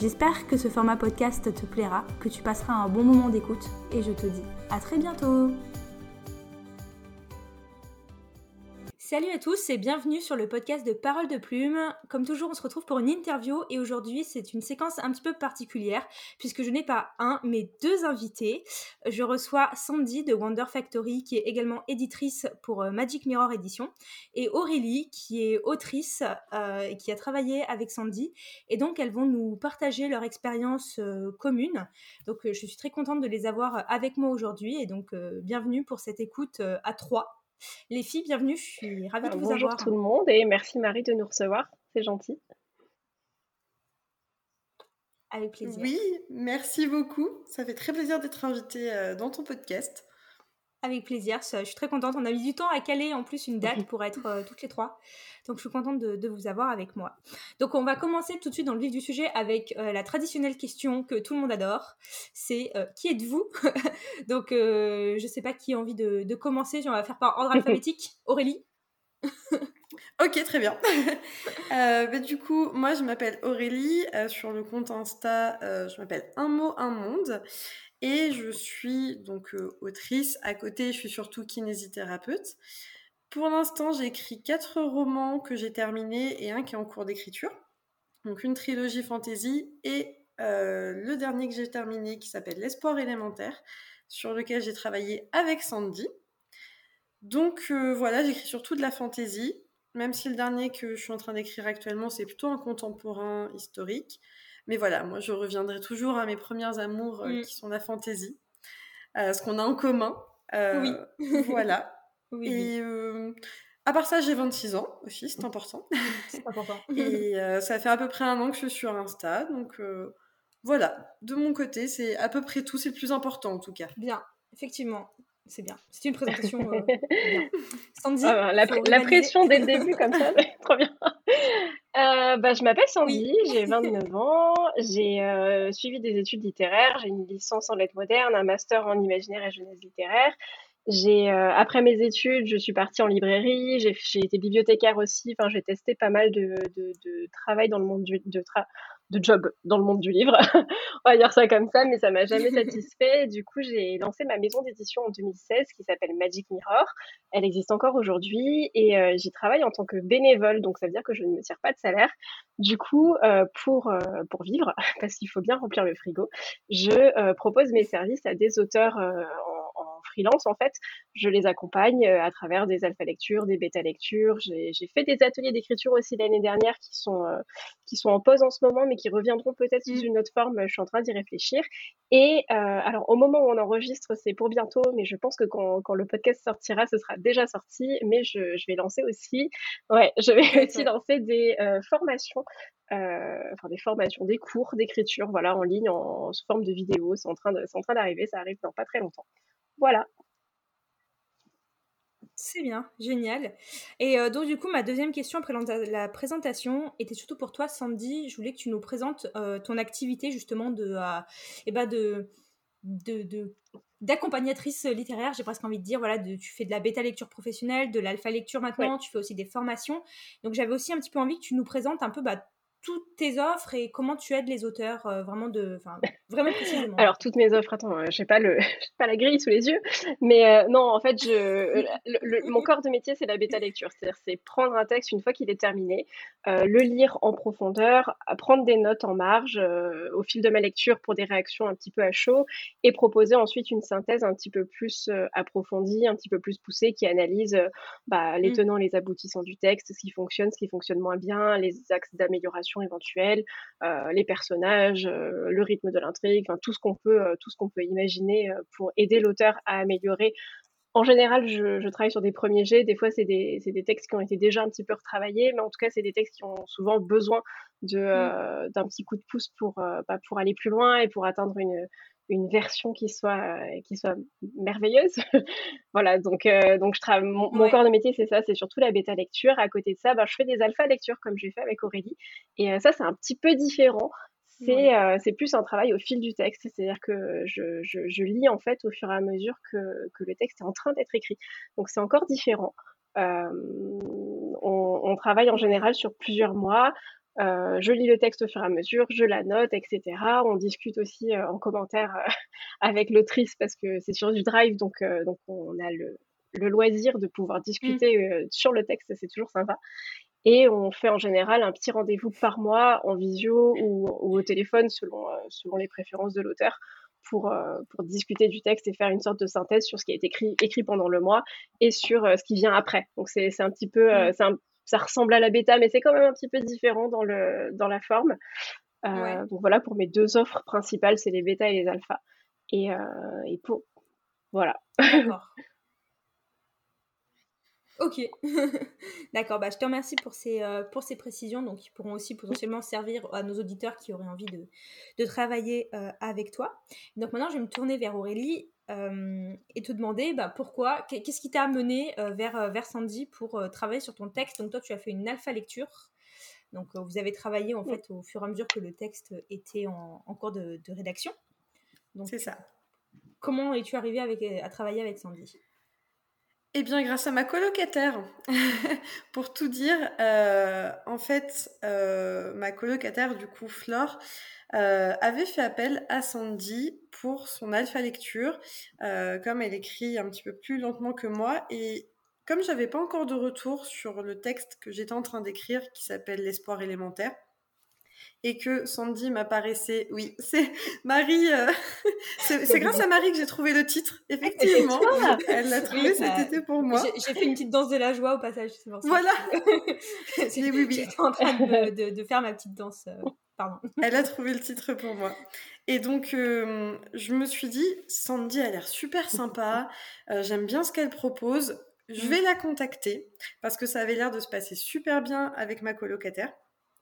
J'espère que ce format podcast te plaira, que tu passeras un bon moment d'écoute et je te dis à très bientôt Salut à tous et bienvenue sur le podcast de Parole de Plume. Comme toujours, on se retrouve pour une interview et aujourd'hui, c'est une séquence un petit peu particulière puisque je n'ai pas un, mais deux invités. Je reçois Sandy de Wonder Factory qui est également éditrice pour euh, Magic Mirror Edition et Aurélie qui est autrice euh, et qui a travaillé avec Sandy et donc elles vont nous partager leur expérience euh, commune. Donc je suis très contente de les avoir avec moi aujourd'hui et donc bienvenue pour cette écoute à trois. Les filles, bienvenue, je suis ravie de vous avoir. Bonjour tout le monde et merci Marie de nous recevoir, c'est gentil. Avec plaisir. Oui, merci beaucoup. Ça fait très plaisir d'être invitée euh, dans ton podcast. Avec plaisir, je suis très contente. On a mis du temps à caler en plus une date pour être euh, toutes les trois. Donc je suis contente de, vous avoir avec moi. Donc on va commencer tout de suite dans le vif du sujet avec euh, la traditionnelle question que tout le monde adore. C'est euh, qui êtes-vous? Donc je ne sais pas qui a envie de, commencer. On va faire par ordre alphabétique. Aurélie? Ok, très bien. Bah, du coup, moi je m'appelle Aurélie. sur le compte Insta, je m'appelle Un mot, un monde. Et je suis donc euh, autrice. À côté, je suis surtout kinésithérapeute. Pour l'instant, j'ai écrit quatre romans que j'ai terminés et un qui est en cours d'écriture. Donc une trilogie fantasy et euh, le dernier que j'ai terminé qui s'appelle L'espoir élémentaire, sur lequel j'ai travaillé avec Sandy. Donc euh, voilà, j'écris surtout de la fantasy, même si le dernier que je suis en train d'écrire actuellement, c'est plutôt un contemporain historique. Mais voilà, moi, je reviendrai toujours à mes premières amours euh, mm. qui sont la fantaisie, euh, ce qu'on a en commun. Euh, oui. voilà. Et à part ça, j'ai 26 ans aussi, c'est important. C'est important. Et ça fait à peu près un an que je suis sur Insta, donc voilà. De mon côté, c'est à peu près tout, c'est le plus important en tout cas. Bien, effectivement. C'est bien. C'est une présentation. Euh, Sandy. Ah, la, la pression dès le début, comme ça, trop bien. Euh, bah, je m'appelle Sandy, j'ai 29 ans, j'ai euh, suivi des études littéraires, j'ai une licence en lettres modernes, un master en imaginaire et jeunesse littéraire. J'ai après mes études, je suis partie en librairie, j'ai été bibliothécaire aussi. Enfin, j'ai testé pas mal de, de, de, travail dans le monde du de tra de job dans le monde du livre. On va dire ça comme ça, mais ça m'a jamais satisfait. Du coup, j'ai lancé ma maison d'édition en 2016 qui s'appelle Magic Mirror. Elle existe encore aujourd'hui et euh, j'y travaille en tant que bénévole, donc ça veut dire que je ne me tire pas de salaire. Du coup, euh, pour euh, pour vivre, parce qu'il faut bien remplir le frigo, je propose mes services à des auteurs en freelance, en fait, je les accompagne à travers des alpha lectures, des bêta lectures. J'ai fait des ateliers d'écriture aussi l'année dernière qui sont, qui sont en pause en ce moment, mais qui reviendront peut-être sous mmh. une autre forme. Je suis en train d'y réfléchir. Et euh, alors, au moment où on enregistre, c'est pour bientôt, mais je pense que quand, quand, le podcast sortira, ce sera déjà sorti. Mais je, je vais lancer aussi, ouais, je vais aussi lancer des formations enfin des formations, des cours d'écriture, voilà, en ligne, en, sous forme de vidéo. En c'est en train d'arriver, ça arrive dans pas très longtemps. Voilà. C'est bien, génial. Et euh, donc du coup, ma deuxième question après la présentation était surtout pour toi, Sandy. Je voulais que tu nous présentes euh, ton activité justement de, euh, eh ben de, de, d'accompagnatrice littéraire. J'ai presque envie de dire, voilà, de, tu fais de la bêta lecture professionnelle, de l'alpha lecture maintenant, tu fais aussi des formations. Donc j'avais aussi un petit peu envie que tu nous présentes un peu bah, toutes tes offres et comment tu aides les auteurs euh, vraiment de vraiment précisément alors toutes mes offres attends euh, je n'ai pas le pas la grille sous les yeux mais euh, non en fait je mon corps de métier c'est la bêta lecture c'est-à-dire c'est prendre un texte une fois qu'il est terminé le lire en profondeur prendre des notes en marge au fil de ma lecture pour des réactions un petit peu à chaud et proposer ensuite une synthèse un petit peu plus approfondie un petit peu plus poussée qui analyse bah, les mmh. tenants les aboutissants du texte ce qui fonctionne ce qui fonctionne moins bien les axes d'amélioration éventuelles, euh, les personnages, euh, le rythme de l'intrigue, tout ce qu'on peut, euh, tout ce qu'on peut imaginer pour aider l'auteur à améliorer en général, je, travaille sur des premiers jets. Des fois, c'est des, des, textes qui ont été déjà un petit peu retravaillés, mais en tout cas, c'est des textes qui ont souvent besoin mmh. d'un petit coup de pouce pour, bah, pour aller plus loin et pour atteindre une, une version qui soit qui soit merveilleuse. voilà, donc donc je travaille mon, corps de métier c'est ça, c'est surtout la bêta lecture. À côté de ça, ben, je fais des alpha lectures comme j'ai fait avec Aurélie et ça c'est un petit peu différent. C'est c'est plus un travail au fil du texte, c'est-à-dire que je, je, je, lis en fait au fur et à mesure que, que le texte est en train d'être écrit. Donc c'est encore différent. Euh, on, on, travaille en général sur plusieurs mois. Euh, je lis le texte au fur et à mesure, je la note, etc. On discute aussi euh, en commentaire euh, avec l'autrice parce que c'est sur du drive, donc, donc on a le, le, loisir de pouvoir discuter mmh. sur le texte, c'est toujours sympa. Et on fait en général un petit rendez-vous par mois en visio ou, ou au téléphone selon, selon les préférences de l'auteur pour, pour discuter du texte et faire une sorte de synthèse sur ce qui a été écrit, écrit pendant le mois et sur ce qui vient après. Donc c'est un petit peu, mmh. c'est un, ça ressemble à la bêta, mais c'est quand même un petit peu différent dans, le, dans la forme. Euh, donc voilà, pour mes deux offres principales, c'est les bêta et les alpha. Et, euh, et pour... Voilà. D'accord. Ok, d'accord. Bah, je te remercie pour ces, euh, pour ces précisions, donc qui pourront aussi potentiellement servir à nos auditeurs qui auraient envie de, de travailler euh, avec toi. Donc maintenant, je vais me tourner vers Aurélie euh, et te demander bah, pourquoi, qu'est-ce qui t'a amené vers, vers Sandy pour travailler sur ton texte? Donc toi, tu as fait une alpha lecture. Donc vous avez travaillé en fait au fur et à mesure que le texte était en, en cours de, de rédaction. C'est ça. Comment es-tu arrivé avec, à travailler avec Sandy? Eh bien, grâce à ma colocataire, pour tout dire, euh, en fait, euh, ma colocataire, du coup, Flore, euh, avait fait appel à Sandy pour son alpha lecture, comme elle écrit un petit peu plus lentement que moi, et comme j'avais pas encore de retour sur le texte que j'étais en train d'écrire, qui s'appelle L'espoir élémentaire, et que Sandy m'apparaissait. Oui, c'est Marie. Euh, c'est grâce à Marie que j'ai trouvé le titre. Effectivement, elle l'a trouvé cet bah, été pour moi. J'ai fait une petite danse de la joie au passage. Voilà. oui, oui. J'étais en train de, de, faire ma petite danse. Euh, pardon. Elle a trouvé le titre pour moi. Et donc, euh, je me suis dit, Sandy a l'air super sympa. J'aime bien ce qu'elle propose. Je mm. vais la contacter parce que ça avait l'air de se passer super bien avec ma colocataire.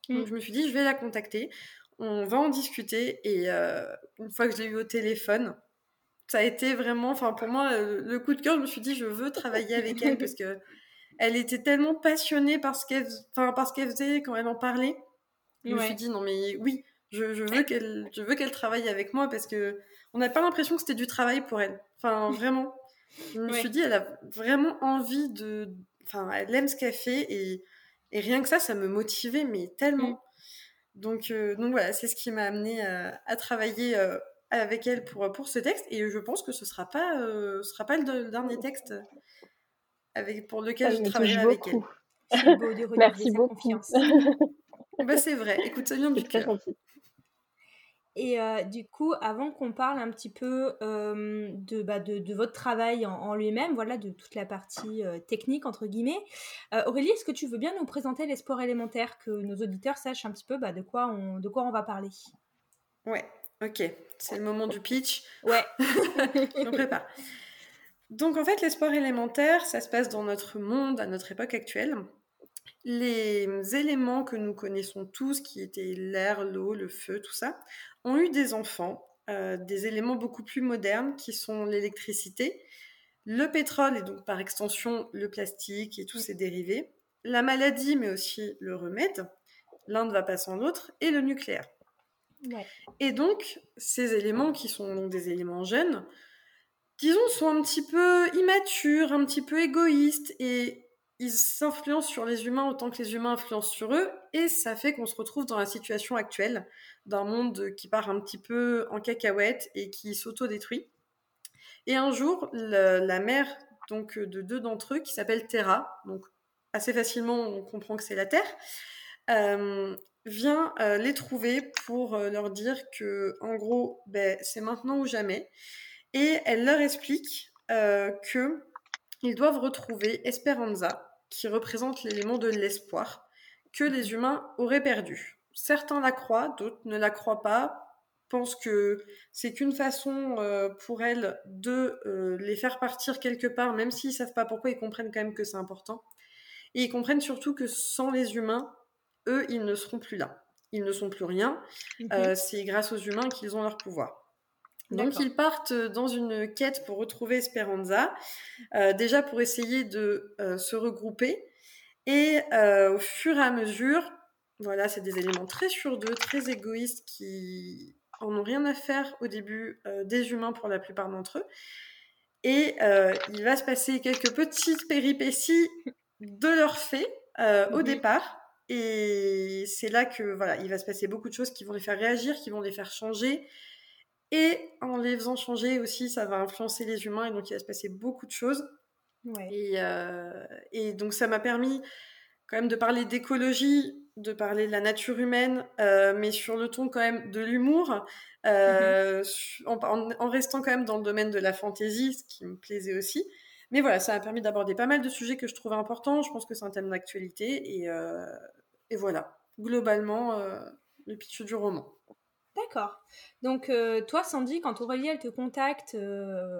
Donc mm. je me suis dit, je vais la contacter, on va en discuter. Et euh, une fois que je l'ai eu au téléphone, ça a été vraiment, enfin pour moi, euh, le coup de cœur, je me suis dit, je veux travailler avec elle parce que elle était tellement passionnée par ce qu'elle, enfin, par qu'elle faisait quand elle en parlait. Je me suis dit, non mais oui, je, je veux qu'elle, je veux qu'elle travaille avec moi parce que on n'a pas l'impression que c'était du travail pour elle. Enfin, vraiment. Je me suis dit, elle a vraiment envie de, enfin, elle aime ce qu'elle fait et et rien que ça, ça me motivait, mais tellement. Mm. Donc, euh, donc voilà, c'est ce qui m'a amené à, travailler euh, avec elle pour, pour ce texte. Et je pense que ce ne sera, pas, euh, sera pas le, dernier texte avec, pour lequel je travaillerai avec elle. Merci beaucoup. bah, c'est vrai, écoute, ça vient du cœur. Et euh, du coup, avant qu'on parle un petit peu euh, de, bah, de, de, votre travail en, lui-même, voilà, de toute la partie euh, technique, entre guillemets, Aurélie, est-ce que tu veux bien nous présenter les sports élémentaires, que nos auditeurs sachent un petit peu bah, de, quoi on, de quoi on va parler? Ouais, ok. C'est le moment du pitch. Ouais. Je me prépare. Donc en fait, les sports élémentaires, ça se passe dans notre monde, à notre époque actuelle. Les éléments que nous connaissons tous, qui étaient l'air, l'eau, le feu, tout ça, ont eu des enfants, euh, des éléments beaucoup plus modernes qui sont l'électricité, le pétrole et donc par extension le plastique et tous ses dérivés, la maladie mais aussi le remède, l'un ne va pas sans l'autre, et le nucléaire. Et donc ces éléments qui sont donc des éléments jeunes, disons, sont un petit peu immatures, un petit peu égoïstes et ils s'influencent sur les humains autant que les humains influencent sur eux, et ça fait qu'on se retrouve dans la situation actuelle d'un monde qui part un petit peu en cacahuète et qui s'auto-détruit. Et un jour, la mère donc de deux d'entre eux, qui s'appelle Terra, donc assez facilement on comprend que c'est la Terre, euh, vient euh, les trouver pour euh, leur dire que en gros, ben, c'est maintenant ou jamais, et elle leur explique que ils doivent retrouver Esperanza, qui représente l'élément de l'espoir que les humains auraient perdu. Certains la croient, d'autres ne la croient pas, pensent que c'est qu'une façon euh, pour elles de euh, les faire partir quelque part, même s'ils savent pas pourquoi, ils comprennent quand même que c'est important. Et ils comprennent surtout que sans les humains, eux, ils ne seront plus là. Ils ne sont plus rien. Mhm. Euh, c'est grâce aux humains qu'ils ont leur pouvoir. Donc ils partent dans une quête pour retrouver Esperanza, déjà pour essayer de se regrouper. Et au fur et à mesure, voilà, c'est des éléments très sur d'eux, très égoïstes, qui en ont rien à faire au début des humains pour la plupart d'entre eux. Et il va se passer quelques petites péripéties de leur fait au mhm. départ. Et c'est là que voilà, il va se passer beaucoup de choses qui vont les faire réagir, qui vont les faire changer. Et en les faisant changer aussi, ça va influencer les humains et donc il va se passer beaucoup de choses. Et, et, donc ça m'a permis quand même de parler d'écologie, de parler de la nature humaine, mais sur le ton quand même de l'humour, euh, mhm. en, restant quand même dans le domaine de la fantaisie, ce qui me plaisait aussi. Mais voilà, ça a permis d'aborder pas mal de sujets que je trouvais importants. Je pense que c'est un thème d'actualité. Et, euh, et, voilà, globalement, euh, le pitch du roman. D'accord. Donc, toi, Sandy, quand Aurélie, elle te contacte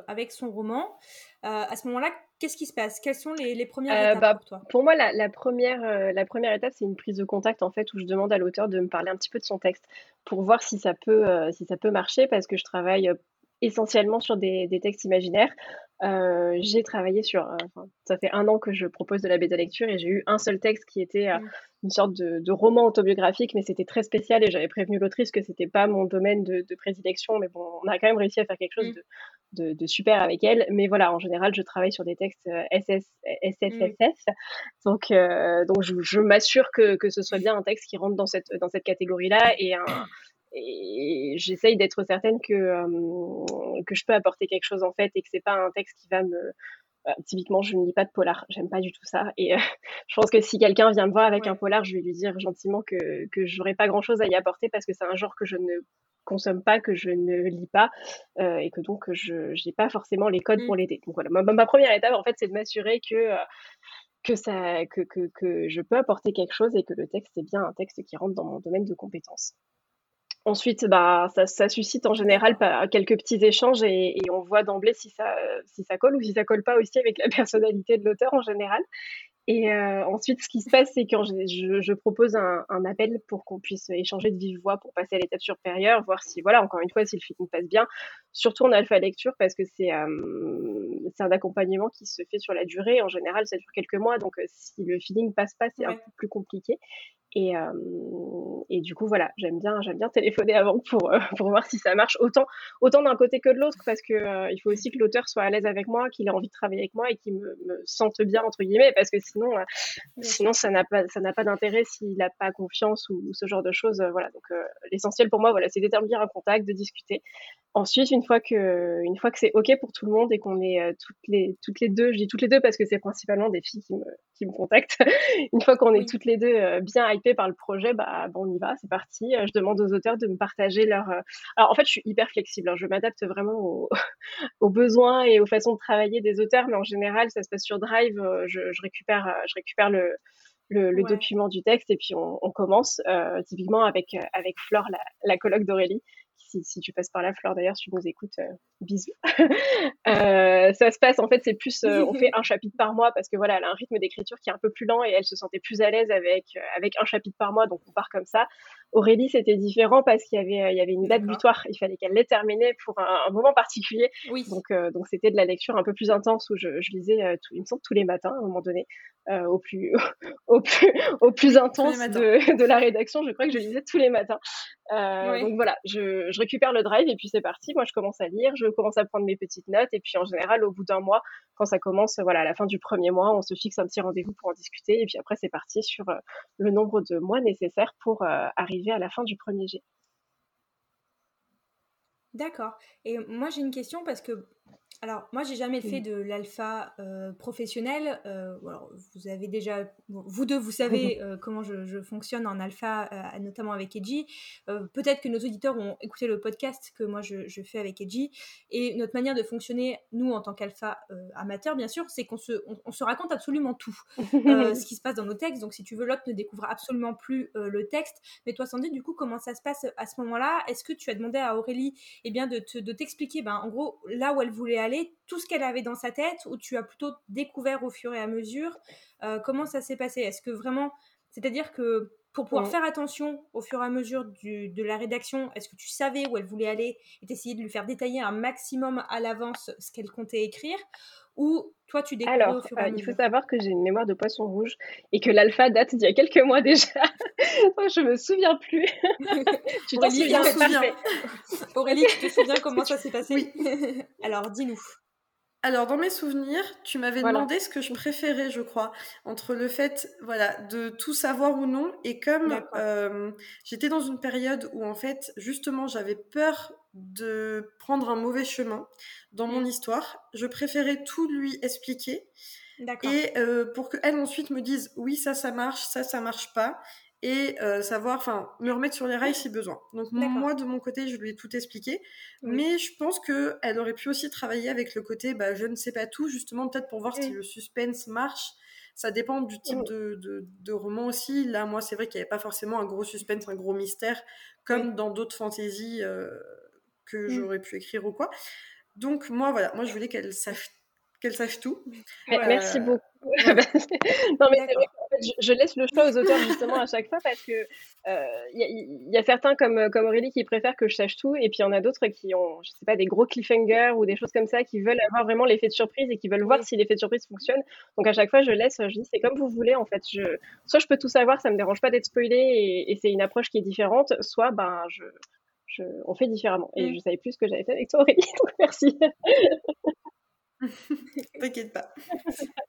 avec son roman, à ce moment-là, qu'est-ce qui se passe? Quelles sont les, premières étapes bah, pour toi? Pour moi, la, première, la première étape, c'est une prise de contact, en fait, où je demande à l'auteur de me parler un petit peu de son texte pour voir si ça peut, si ça peut marcher, parce que je travaille essentiellement sur des, des textes imaginaires. Euh, j'ai travaillé sur, euh, ça fait un an que je propose de la bêta lecture et j'ai eu un seul texte qui était euh, mm. une sorte de, de, roman autobiographique, mais c'était très spécial et j'avais prévenu l'autrice que c'était pas mon domaine de, de, prédilection, mais bon, on a quand même réussi à faire quelque chose mm. de, de, super avec elle. Mais voilà, en général, je travaille sur des textes SS, SSSS, mm. donc donc je, je m'assure que, que ce soit bien un texte qui rentre dans cette dans cette catégorie-là et un et j'essaye d'être certaine que, euh, que je peux apporter quelque chose en fait et que c'est pas un texte qui va me euh, typiquement je ne lis pas de polar. J'aime pas du tout ça. Et euh, je pense que si quelqu'un vient me voir avec un polar je vais lui dire gentiment que que j'aurais pas grand chose à y apporter parce que c'est un genre que je ne consomme pas que je ne lis pas et que donc je n'ai pas forcément les codes pour mmh. l'aider. Donc voilà. Ma, ma, première étape en fait c'est de m'assurer que que ça que, que, que je peux apporter quelque chose et que le texte est bien un texte qui rentre dans mon domaine de compétences Ensuite, bah, ça, suscite en général quelques petits échanges et, et on voit d'emblée si ça, si ça colle ou si ça colle pas aussi avec la personnalité de l'auteur en général. Et euh, ensuite, ce qui se passe, c'est quand je, je, propose un, un, appel pour qu'on puisse échanger de vive voix pour passer à l'étape supérieure, voir si, voilà, encore une fois, si le feeling passe bien. Surtout en alpha lecture, parce que c'est euh, c'est un accompagnement qui se fait sur la durée. En général, ça dure quelques mois, donc euh, si le feeling passe pas, c'est un peu plus compliqué. Et, euh, et du coup, voilà, j'aime bien, j'aime bien téléphoner avant pour, euh, pour voir si ça marche autant, autant d'un côté que de l'autre, parce que euh, il faut aussi que l'auteur soit à l'aise avec moi, qu'il ait envie de travailler avec moi et qu'il me, me, sente bien entre guillemets, parce que sinon, sinon ça n'a pas, ça n'a pas d'intérêt s'il n'a pas confiance ou, ce genre de choses. voilà, donc l'essentiel pour moi, voilà, c'est d'établir un contact, de discuter. Ensuite, une fois que, une fois que c'est ok pour tout le monde et qu'on est toutes les, toutes les deux, je dis toutes les deux parce que c'est principalement des filles qui me, qui me contactent. une fois qu'on est toutes les deux bien par le projet, bah, bon, on y va, c'est parti. Euh, je demande aux auteurs de me partager leur. Euh, alors en fait, je suis hyper flexible. Hein. Je m'adapte vraiment aux... besoins et aux façons de travailler des auteurs, mais en général, ça se passe sur Drive. Euh, je, récupère, je récupère le, le, document du texte et puis on, commence typiquement avec avec Flore, la, la colloque d'Aurélie, si, tu passes par la fleur d'ailleurs, si tu nous écoutes, euh, bisous. Euh, ça se passe, en fait, c'est plus, euh, on fait un chapitre par mois parce que voilà, elle a un rythme d'écriture qui est un peu plus lent et elle se sentait plus à l'aise avec, avec un chapitre par mois, donc on part comme ça. Aurélie, c'était différent parce qu'il y avait, il y avait une date butoir. Il fallait qu'elle l'ait terminée pour un, moment particulier. Oui. Donc, donc c'était de la lecture un peu plus intense où je, lisais, tout, il me semble, tous les matins à un moment donné, au plus, au plus, au plus intense de, de, la rédaction. Je crois que je lisais tous les matins. Donc voilà, je, je récupère le drive et puis c'est parti. Moi, je commence à lire, je commence à prendre mes petites notes et puis en général, au bout d'un mois, quand ça commence, voilà, à la fin du premier mois, on se fixe un petit rendez-vous pour en discuter et puis après, c'est parti sur euh, le nombre de mois nécessaires pour euh, à la fin du premier jet. D'accord. Et moi, j'ai une question parce que alors, moi, j'ai jamais fait de l'alpha euh, professionnel. Euh, vous avez déjà, vous deux, vous savez euh, comment je, fonctionne en alpha, notamment avec Edgy. Peut-être que nos auditeurs ont écouté le podcast que moi je, fais avec Edgy. Et notre manière de fonctionner, nous, en tant qu'alpha amateur, bien sûr, c'est qu'on se, on, se raconte absolument tout, ce qui se passe dans nos textes. Donc, si tu veux, l'autre ne découvre absolument plus le texte. Mais toi, Sandy, du coup, comment ça se passe à ce moment-là? Est-ce que tu as demandé à Aurélie, eh bien, de, de t'expliquer, ben, en gros, là où elle voulait aller tout ce qu'elle avait dans sa tête ou tu as plutôt découvert au fur et à mesure euh, Comment ça s'est passé? Est-ce que vraiment, c'est-à-dire que pour pouvoir faire attention au fur et à mesure de la rédaction, est-ce que tu savais où elle voulait aller et t'essayais de lui faire détailler un maximum à l'avance ce qu'elle comptait écrire Ou toi, tu découvres Alors, euh, il faut savoir que j'ai une mémoire de poisson rouge et que l'alpha date d'il y a quelques mois déjà. je me souviens plus. tu t'en souviens, Aurélie, tu te souviens comment ça s'est passé? Oui. Alors, dis-nous. Alors, dans mes souvenirs, tu m'avais demandé ce que je préférais, je crois, entre le fait, voilà, de tout savoir ou non, et comme euh, j'étais dans une période où, en fait, justement, j'avais peur de prendre un mauvais chemin dans mon mmh. histoire, je préférais tout lui expliquer. Et euh, pour qu'elle ensuite me dise oui, ça, ça marche, ça, ça marche pas et euh, savoir, enfin, me remettre sur les rails si besoin. Donc moi, de mon côté, je lui ai tout expliqué, mais je pense que elle aurait pu aussi travailler avec le côté, bah, je ne sais pas tout, justement peut-être pour voir si le suspense marche. Ça dépend du type de, de, roman aussi. Là, moi, c'est vrai qu'il n'y avait pas forcément un gros suspense, un gros mystère, comme dans d'autres fantaisies euh, que mmh. j'aurais pu écrire ou quoi. Donc moi, voilà, moi, je voulais qu'elle sache qu'elle sache tout. Merci beaucoup. non, mais je, laisse le choix aux auteurs justement à chaque fois parce que il euh, y, a certains comme, comme Aurélie qui préfèrent que je sache tout et puis il y en a d'autres qui ont, je sais pas, des gros cliffhangers ou des choses comme ça qui veulent avoir vraiment l'effet de surprise et qui veulent voir si l'effet de surprise fonctionne. Donc à chaque fois, je laisse, je dis c'est comme vous voulez en fait. Je, soit je peux tout savoir, ça me dérange pas d'être spoilé et, et c'est une approche qui est différente, soit ben je, je, on fait différemment. Et mm. je savais plus ce que j'avais fait avec toi, Aurélie, donc merci. T'inquiète pas.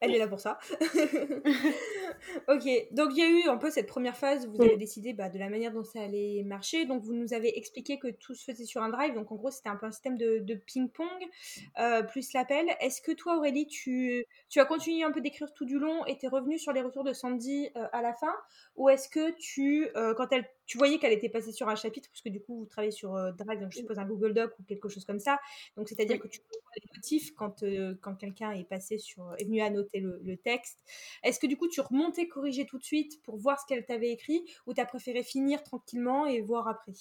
Elle est là pour ça. ok, donc il y a eu un peu cette première phase, vous avez décidé bah, de la manière dont ça allait marcher. Donc vous nous avez expliqué que tout se faisait sur un drive. Donc en gros, c'était un peu un système de, ping-pong euh, plus l'appel. Est-ce que toi, Aurélie, tu, tu as continué un peu d'écrire tout du long et t'es revenue sur les retours de Sandy euh, à la fin? Ou est-ce que tu, euh, quand elle tu voyais qu'elle était passée sur un chapitre, parce que du coup, vous travaillez sur euh, Drive, donc je suppose un Google Doc ou quelque chose comme ça. Donc, c'est-à-dire que tu vois les motifs quand, euh, quand quelqu'un est passé sur, est venu annoter le, le texte. Est-ce que du coup, tu remontais corriger tout de suite pour voir ce qu'elle t'avait écrit, ou tu as préféré finir tranquillement et voir après?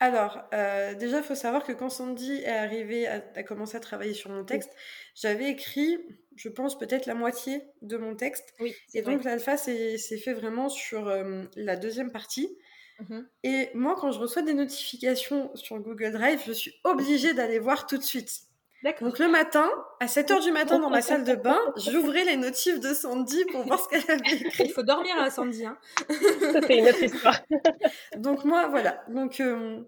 Alors, euh, déjà, il faut savoir que quand Sandy est arrivée à, commencer à travailler sur mon texte, j'avais écrit, je pense, peut-être la moitié de mon texte. Oui, et donc, l'alpha s'est fait vraiment sur euh, la deuxième partie. Mmh et moi, quand je reçois des notifications sur Google Drive, je suis obligée d'aller voir tout de suite. Donc le matin, à 7h du matin dans ma salle de bain, j'ouvrais les notifs de Sandy pour voir ce qu'elle avait écrit. Il faut dormir à Sandy. Hein. Ça, c'est une autre histoire. Donc moi, voilà. Donc euh,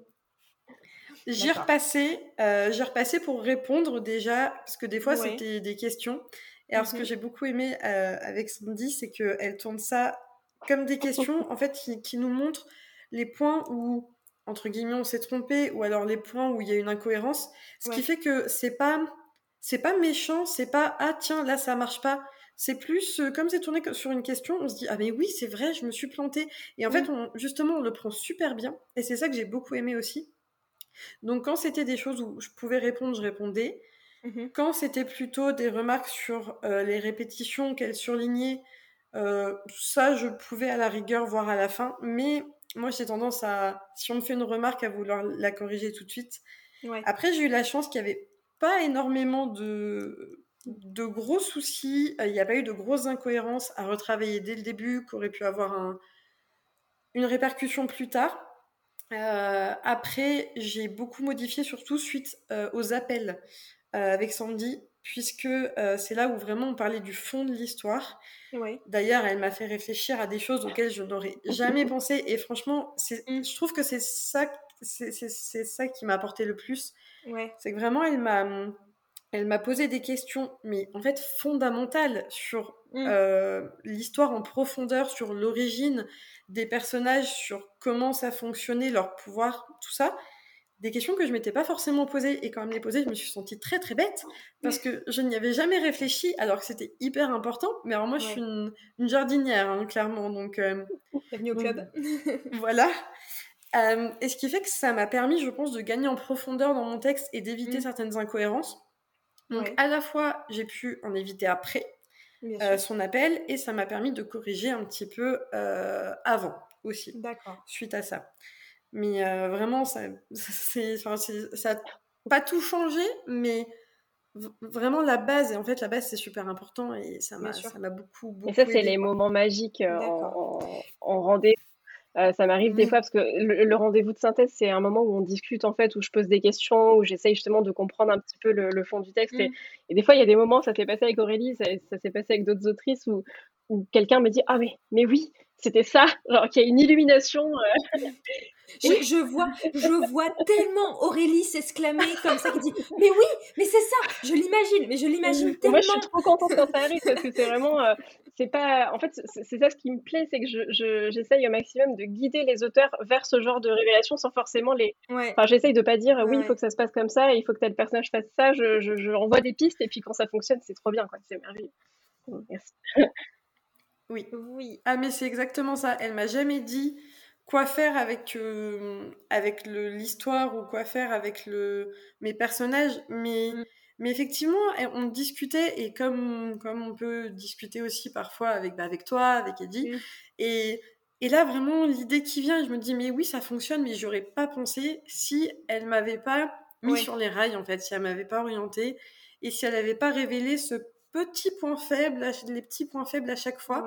J'y repassé, euh, j'ai repassé pour répondre déjà, parce que des fois c'était des questions. Et alors, ce que mmh j'ai beaucoup aimé euh, avec Sandy, c'est qu'elle tourne ça comme des questions, en fait, qui, qui, nous montrent les points où, entre guillemets, on s'est trompé, ou alors les points où il y a une incohérence. Ce qui fait que c'est pas, c'est pas méchant, c'est pas ah tiens là ça marche pas. C'est plus euh, comme c'est tourné sur une question, on se dit ah mais oui c'est vrai, je me suis plantée. Et en fait, on, justement, on le prend super bien. Et c'est ça que j'ai beaucoup aimé aussi. Donc quand c'était des choses où je pouvais répondre, je répondais. Mmh quand c'était plutôt des remarques sur euh, les répétitions qu'elle surlignait, euh, ça je pouvais à la rigueur voir à la fin. Mais moi j'ai tendance à, si on me fait une remarque, à vouloir la corriger tout de suite. Après j'ai eu la chance qu'il n'y avait pas énormément de, de gros soucis, il n'y a pas eu de grosses incohérences à retravailler dès le début, qui aurait pu avoir un, une répercussion plus tard. Euh, après, j'ai beaucoup modifié, surtout suite euh, aux appels euh, avec Sandy, puisque c'est là où vraiment on parlait du fond de l'histoire. D'ailleurs, elle m'a fait réfléchir à des choses auxquelles je n'aurais jamais pensé. Et franchement, mm. je trouve que c'est ça, c'est ça qui m'a apporté le plus. C'est que vraiment, elle m'a, elle m'a posé des questions, mais en fait fondamentales sur mm. l'histoire en profondeur, sur l'origine des personnages sur comment ça fonctionnait, leur pouvoir, tout ça. Des questions que je m'étais pas forcément posées et quand même les poser, je me suis sentie très très bête parce que je n'y avais jamais réfléchi alors que c'était hyper important. Mais alors moi, je suis une, jardinière, hein, clairement. Donc, euh, Bienvenue au club. voilà. Euh, et ce qui fait que ça m'a permis, je pense, de gagner en profondeur dans mon texte et d'éviter mm. certaines incohérences. Donc, à la fois, j'ai pu en éviter après, euh, son appel et ça m'a permis de corriger un petit peu euh, avant aussi. Suite à ça. Mais euh, vraiment, ça, ça n'a pas tout changé, mais vraiment la base. Et en fait, la base, c'est super important et ça m'a beaucoup, beaucoup. Et ça, c'est les moments magiques en, en, rendez euh, ça m'arrive des fois parce que le, rendez-vous de synthèse, c'est un moment où on discute en fait, où je pose des questions, où j'essaye justement de comprendre un petit peu le, fond du texte. Et, et, des fois, il y a des moments, ça s'est passé avec Aurélie, ça, ça s'est passé avec d'autres autrices où, où quelqu'un me dit Ah, mais, mais oui, c'était ça, genre qu'il y a une illumination. Euh. Je, vois, je vois tellement Aurélie s'exclamer comme ça, qui dit Mais oui, mais c'est ça, je l'imagine, mais je l'imagine tellement. Moi, je suis trop contente quand ça arrive parce que c'est vraiment. Euh, c'est pas. En fait, c'est ça ce qui me plaît, c'est que j'essaye je, au maximum de guider les auteurs vers ce genre de révélation sans forcément les. Enfin, j'essaye de pas dire Oui, il faut que ça se passe comme ça, il faut que tel personnage fasse ça, je, je, renvoie des pistes et puis quand ça fonctionne, c'est trop bien, quoi, c'est merveilleux. Merci. Oui. Oui. Ah, mais c'est exactement ça. Elle m'a jamais dit quoi faire avec, euh, avec l'histoire ou quoi faire avec le, mes personnages, mais, mm. mais effectivement, on discutait, et comme, comme on peut discuter aussi parfois avec, bah, avec toi, avec Eddie, mm. et, et là, vraiment, l'idée qui vient, je me dis, mais oui, ça fonctionne, mais j'aurais pas pensé si elle m'avait pas mis sur les rails, en fait, si elle m'avait pas orienté, et si elle avait pas révélé ce petits points faibles, les petits points faibles à chaque fois,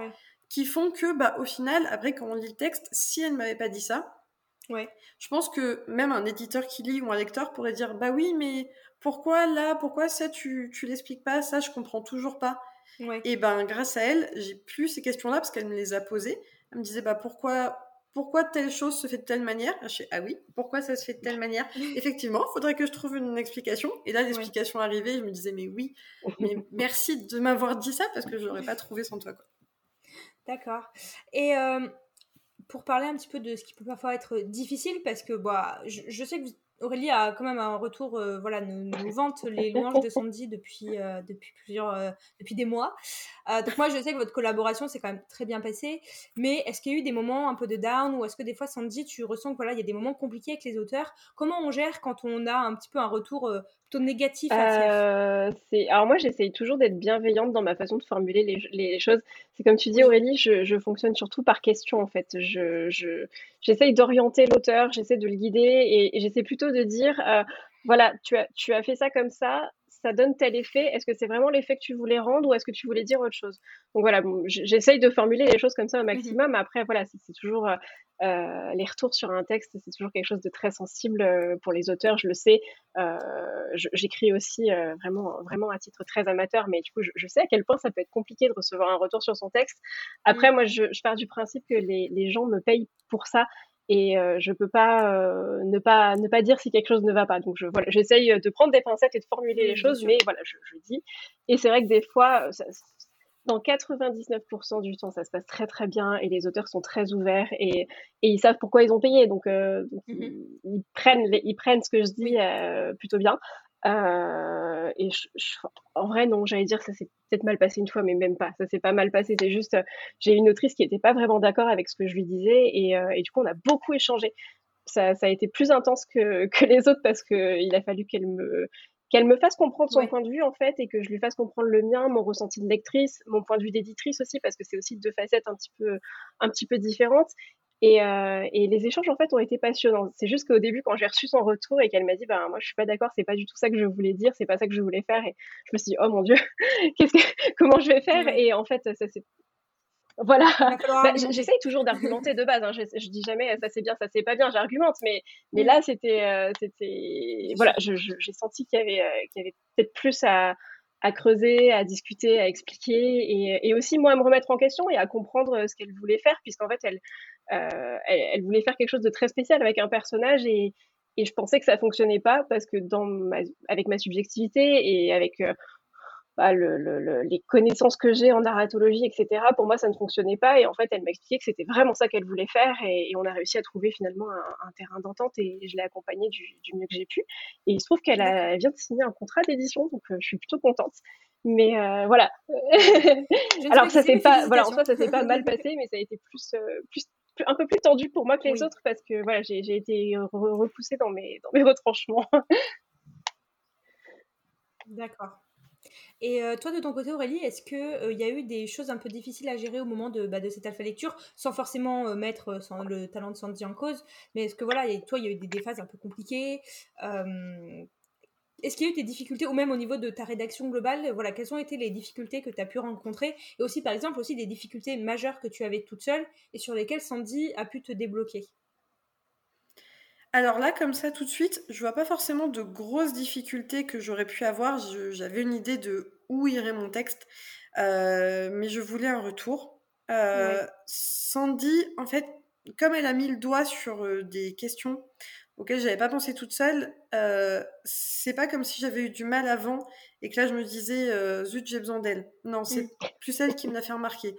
qui font que, bah, au final, après, quand on lit le texte, si elle ne m'avait pas dit ça, ouais. je pense que même un éditeur qui lit ou un lecteur pourrait dire, bah oui, mais pourquoi là, pourquoi ça, tu, tu l'expliques pas, ça, je comprends toujours pas. Et ben, grâce à elle, j'ai plus ces questions-là parce qu'elle me les a posées. Elle me disait, bah pourquoi, pourquoi telle chose se fait de telle manière? Je Ah oui, pourquoi ça se fait de telle manière? Effectivement, il faudrait que je trouve une explication. Et là, l'explication arrivait, je me disais, mais oui, mais merci de m'avoir dit ça parce que je n'aurais pas trouvé sans toi. D'accord. Et euh, pour parler un petit peu de ce qui peut parfois être difficile, parce que bah, je, sais que Aurélie a quand même un retour, euh, voilà, nous, vante les louanges de Sandy depuis, euh, depuis plusieurs, depuis des mois. donc moi, je sais que votre collaboration s'est quand même très bien passée, mais est-ce qu'il y a eu des moments un peu de down, ou est-ce que des fois, Sandy, tu ressens que voilà, il y a des moments compliqués avec les auteurs? Comment on gère quand on a un petit peu un retour plutôt négatif à euh, Alors moi, j'essaye toujours d'être bienveillante dans ma façon de formuler les, les choses. C'est comme tu dis, Aurélie, je, je, fonctionne surtout par question, en fait. Je, je, j'essaye d'orienter l'auteur, j'essaie de le guider et, j'essaie plutôt de dire, euh, voilà, tu as, tu as fait ça comme ça, ça donne tel effet. Est-ce que c'est vraiment l'effet que tu voulais rendre ou est-ce que tu voulais dire autre chose? Donc voilà, j'essaye de formuler les choses comme ça au mmh maximum. Après, voilà, c'est toujours euh, euh, les retours sur un texte, c'est toujours quelque chose de très sensible euh, pour les auteurs, je le sais. J'écris aussi vraiment, vraiment à titre très amateur, mais du coup, je, sais à quel point ça peut être compliqué de recevoir un retour sur son texte. Après, mmh. moi, je, pars du principe que les, les gens me payent pour ça et euh, je peux pas euh, ne pas ne pas dire si quelque chose ne va pas. Donc je voilà, j'essaye de prendre des pincettes et de formuler les choses, mais voilà, je, je dis. Et c'est vrai que des fois, dans 99% du temps, ça se passe très très bien et les auteurs sont très ouverts et, et ils savent pourquoi ils ont payé, donc, euh, mmh ils, prennent ils prennent ce que je dis plutôt bien. Euh, et en vrai, non, j'allais dire ça s'est peut-être mal passé une fois, mais même pas. Ça s'est pas mal passé. C'est juste, j'ai une autrice qui n'était pas vraiment d'accord avec ce que je lui disais, et, euh, et, du coup, on a beaucoup échangé. Ça, ça a été plus intense que, que les autres parce qu'il a fallu qu'elle me qu'elle me fasse comprendre son point de vue en fait et que je lui fasse comprendre le mien, mon ressenti de lectrice, mon point de vue d'éditrice aussi parce que c'est aussi deux facettes un petit peu un petit peu différentes et, euh, et, les échanges en fait ont été passionnants. C'est juste qu'au début, quand j'ai reçu son retour et qu'elle m'a dit, bah moi je suis pas d'accord, c'est pas du tout ça que je voulais dire, c'est pas ça que je voulais faire, et je me suis dit, oh mon dieu, qu'est-ce que, comment je vais faire Et en fait, ça c'est voilà. Bah, j'essaye toujours d'argumenter de base. Hein. Je, je, dis jamais ça c'est bien, ça c'est pas bien. J'argumente, mais mais là c'était euh, c'était voilà. J'ai senti qu'il y avait euh, qu'il y avait peut-être plus à à creuser, à discuter, à expliquer et, et, aussi moi à me remettre en question et à comprendre ce qu'elle voulait faire puisqu'en fait elle euh, elle, voulait faire quelque chose de très spécial avec un personnage et, et je pensais que ça fonctionnait pas parce que dans avec ma subjectivité et avec euh, bah, le, le, les connaissances que j'ai en narratologie, etc., pour moi, ça ne fonctionnait pas. Et en fait, elle m'a expliqué que c'était vraiment ça qu'elle voulait faire. Et, on a réussi à trouver finalement un, un terrain d'entente et je l'ai accompagnée du, du, mieux que j'ai pu. Et il se trouve qu'elle vient de signer un contrat d'édition, donc euh, je suis plutôt contente. Mais euh, voilà. Alors ça s'est pas, voilà, en soi, ça s'est pas mal passé, mais ça a été plus, plus un peu plus tendu pour moi que les autres parce que voilà, j'ai été repoussée dans mes, dans mes retranchements. D'accord. Et euh, toi, de ton côté, Aurélie, est-ce qu'il euh, il y a eu des choses un peu difficiles à gérer au moment de, bah, de cette alpha lecture, sans forcément euh, mettre sans, le talent de Sandy en cause Mais est-ce que, voilà, toi, il y a eu des, des phases un peu compliquées Est-ce qu'il y a eu des difficultés, ou même au niveau de ta rédaction globale, voilà, quelles ont été les difficultés que tu as pu rencontrer Et aussi, par exemple, aussi des difficultés majeures que tu avais toute seule et sur lesquelles Sandy a pu te débloquer? Alors là, comme ça, tout de suite, je vois pas forcément de grosses difficultés que j'aurais pu avoir. J'avais une idée de où irait mon texte, euh, mais je voulais un retour. Euh, Sandy, en fait, comme elle a mis le doigt sur euh, des questions auxquelles j'avais pas pensé toute seule, c'est pas comme si j'avais eu du mal avant et que là je me disais zut j'ai besoin d'elle. Non, c'est mm. plus elle qui me l'a fait remarquer.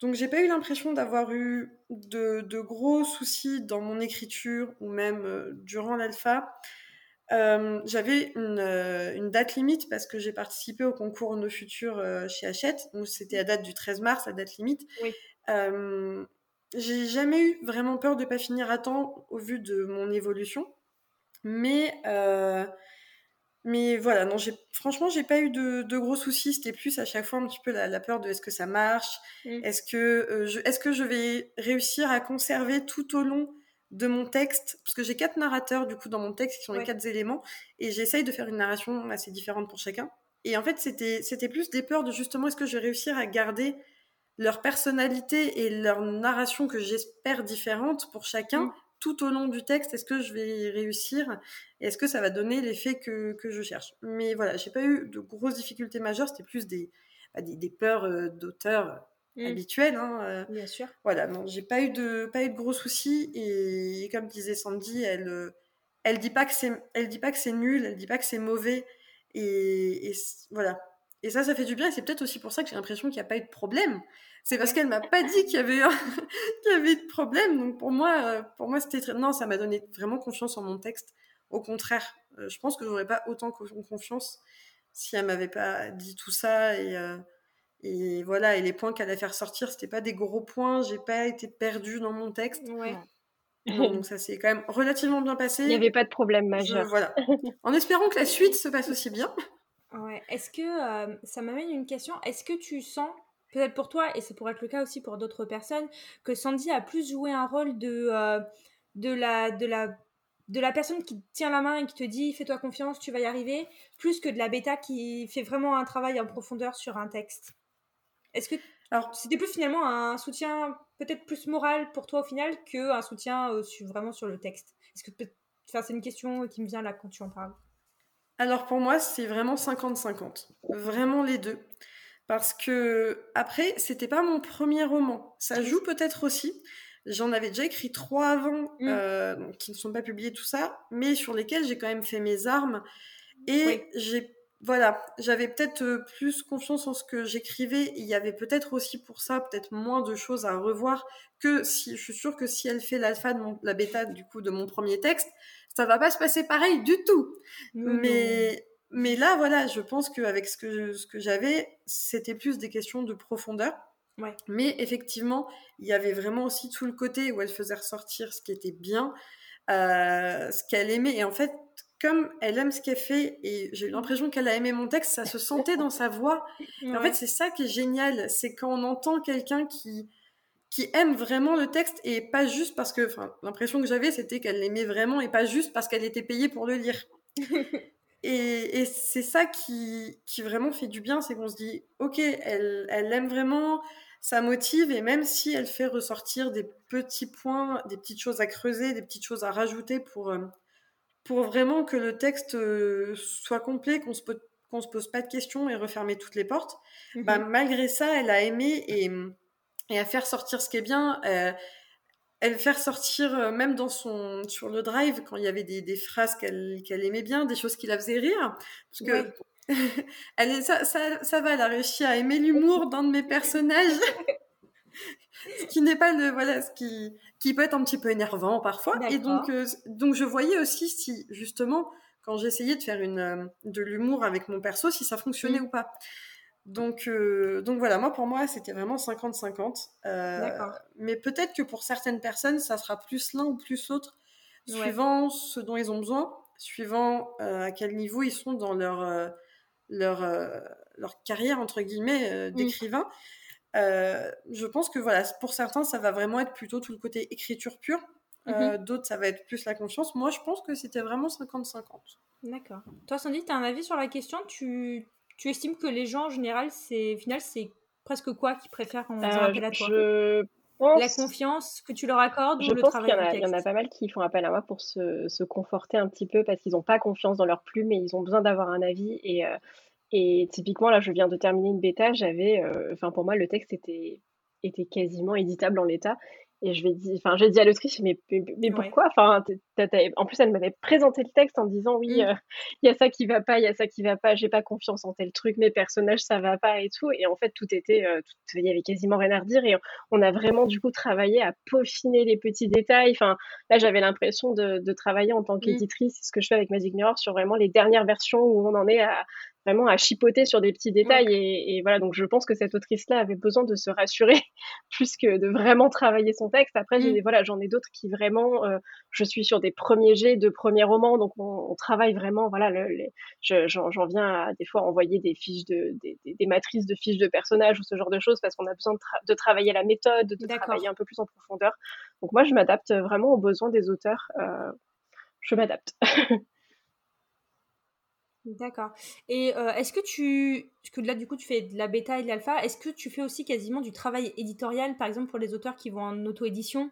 Donc j'ai pas eu l'impression d'avoir eu de, gros soucis dans mon écriture ou même euh, durant l'alpha. Euh, j'avais euh, une, date limite parce que j'ai participé au concours Nos Futurs chez Hachette. Donc c'était à date du 13 mars, la date limite. Oui. J'ai jamais eu vraiment peur de pas finir à temps au vu de mon évolution. Mais mais voilà, non, j'ai, franchement, j'ai pas eu de, gros soucis. C'était plus à chaque fois un petit peu la, peur de est-ce que ça marche? Mmh. Est-ce que, euh, je, est-ce que je vais réussir à conserver tout au long de mon texte? Parce que j'ai quatre narrateurs, du coup, dans mon texte, qui sont les quatre éléments. Et j'essaye de faire une narration assez différente pour chacun. Et en fait, c'était, c'était plus des peurs de justement est-ce que je vais réussir à garder leur personnalité et leur narration que j'espère différente pour chacun, mmh tout au long du texte, est-ce que je vais réussir? Est-ce que ça va donner l'effet que, je cherche? Mais voilà, j'ai pas eu de grosses difficultés majeures, c'était plus des, bah, des, peurs euh, d'auteur mmh. habituelles. Hein, euh. Bien sûr. Voilà, non, j'ai pas eu de pas eu de gros soucis et, comme disait Sandy, elle euh, elle dit pas que c'est elle dit pas que c'est nul, elle dit pas que c'est mauvais et, et voilà. Et ça, ça fait du bien. Et c'est peut-être aussi pour ça que j'ai l'impression qu'il n'y a pas eu de problème c'est parce qu'elle m'a pas dit qu'il y avait qu'il y avait de problème. Donc pour moi, euh, pour moi c'était très... non, ça m'a donné vraiment confiance en mon texte. Au contraire, euh, je pense que j'aurais pas autant confiance si elle m'avait pas dit tout ça et euh, et voilà et les points qu'elle allait faire sortir, c'était pas des gros points. J'ai pas été perdue dans mon texte. donc ça s'est quand même relativement bien passé. Il n'y avait pas de problème majeur. voilà. En espérant que la suite se passe aussi bien. Ouais. Est-ce que ça m'amène une question Est-ce que tu sens peut-être pour toi, et ça pourrait être le cas aussi pour d'autres personnes, que Sandy a plus joué un rôle de, euh, de, la, de, la, de la personne qui tient la main et qui te dit fais-toi confiance, tu vas y arriver, plus que de la bêta qui fait vraiment un travail en profondeur sur un texte? Est-ce que alors c'était plus finalement un soutien peut-être plus moral pour toi au final qu'un soutien euh, vraiment sur le texte? Est-ce que enfin, c'est une question qui me vient là quand tu en parles Alors pour moi c'est vraiment 50-50, vraiment les deux. Parce que, après, c'était pas mon premier roman. Ça joue peut-être aussi. J'en avais déjà écrit trois avant, mmh. euh, qui ne sont pas publiés, tout ça, mais sur lesquels j'ai quand même fait mes armes. Et j'ai, voilà, j'avais peut-être euh, plus confiance en ce que j'écrivais. Il y avait peut-être aussi pour ça, peut-être moins de choses à revoir que si, je suis sûre que si elle fait l'alpha de la bêta, du coup, de mon premier texte, ça va pas se passer pareil du tout. mais, mais là, voilà, je pense qu'avec ce que, ce que j'avais, c'était plus des questions de profondeur. Mais effectivement, il y avait vraiment aussi tout le côté où elle faisait ressortir ce qui était bien, euh, ce qu'elle aimait. Et en fait, comme elle aime ce qu'elle fait, et j'ai eu l'impression qu'elle a aimé mon texte, ça se sentait dans sa voix. En fait, c'est ça qui est génial, c'est quand on entend quelqu'un qui qui aime vraiment le texte et pas juste parce que, enfin, l'impression que j'avais, c'était qu'elle l'aimait vraiment et pas juste parce qu'elle était payée pour le lire. Et, c'est ça qui, qui, vraiment fait du bien, c'est qu'on se dit, ok, elle, elle aime vraiment, ça motive, et même si elle fait ressortir des petits points, des petites choses à creuser, des petites choses à rajouter pour, euh, pour vraiment que le texte euh, soit complet, qu'on se, qu'on se pose pas de questions et refermer toutes les portes, bah, mhm. malgré ça, elle a aimé et, et à faire sortir ce qui est bien. Euh, elle faire sortir euh, même dans son sur le drive quand il y avait des, des phrases qu'elle qu'elle aimait bien, des choses qui la faisaient rire, parce que elle est, ça, ça, ça, va, elle a réussi à aimer l'humour d'un de mes personnages, ce qui n'est pas le voilà, ce qui qui peut être un petit peu énervant parfois. Et donc euh, donc je voyais aussi si justement quand j'essayais de faire une euh, de l'humour avec mon perso, si ça fonctionnait mmh. ou pas. Donc, euh, donc voilà, moi pour moi c'était vraiment 50-50. Euh, mais peut-être que pour certaines personnes ça sera plus l'un ou plus l'autre, suivant ce dont ils ont besoin, suivant euh, à quel niveau ils sont dans leur, leur, leur carrière entre guillemets mm. d'écrivain. je pense que voilà, pour certains ça va vraiment être plutôt tout le côté écriture pure. Mm-hmm. D'autres ça va être plus la confiance. Moi je pense que c'était vraiment 50-50. D'accord. Toi, Sandy, tu as un avis sur la question? Tu, tu estimes que les gens, en général, c'est final, c'est presque quoi qu'ils préfèrent quand on euh, appelle à toi? je La confiance que tu leur accordes je ou le pense travail qu'il y, y, en a pas mal qui font appel à moi pour se, se conforter un petit peu parce qu'ils n'ont pas confiance dans leur plume et ils ont besoin d'avoir un avis. Et, euh, et typiquement, là, je viens de terminer une bêta, j'avais, euh, enfin, pour moi, le texte était, était quasiment éditable en l'état. Et je vais dire, enfin, j'ai dit à l'autrice, mais, mais, pourquoi? Enfin, en plus, elle m'avait présenté le texte en disant, oui, mmh. euh, il y a ça qui va pas, il y a ça qui va pas, j'ai pas confiance en tel truc, mes personnages, ça va pas et tout. Et en fait, tout était, euh, il y avait quasiment rien à redire. Et on a vraiment, du coup, travaillé à peaufiner les petits détails. Enfin, là, j'avais l'impression de, de, travailler en tant mmh. qu'éditrice, ce que je fais avec Magic Mirror, sur vraiment les dernières versions où on en est à, vraiment à chipoter sur des petits détails. Et, voilà, donc je pense que cette autrice-là avait besoin de se rassurer plus que de vraiment travailler son texte. Après, mm. voilà, j'en ai d'autres qui vraiment, euh, je suis sur des premiers jets de premiers romans, donc on, travaille vraiment. Voilà, le, j'en, viens à des fois envoyer des fiches de, des, matrices de fiches de personnages ou ce genre de choses parce qu'on a besoin de, travailler la méthode, de travailler un peu plus en profondeur. Donc moi, je m'adapte vraiment aux besoins des auteurs. Euh, je m'adapte. D'accord. Et euh, est-ce que tu, parce que là du coup tu fais de la bêta et de l'alpha, est-ce que tu fais aussi quasiment du travail éditorial, par exemple pour les auteurs qui vont en auto-édition?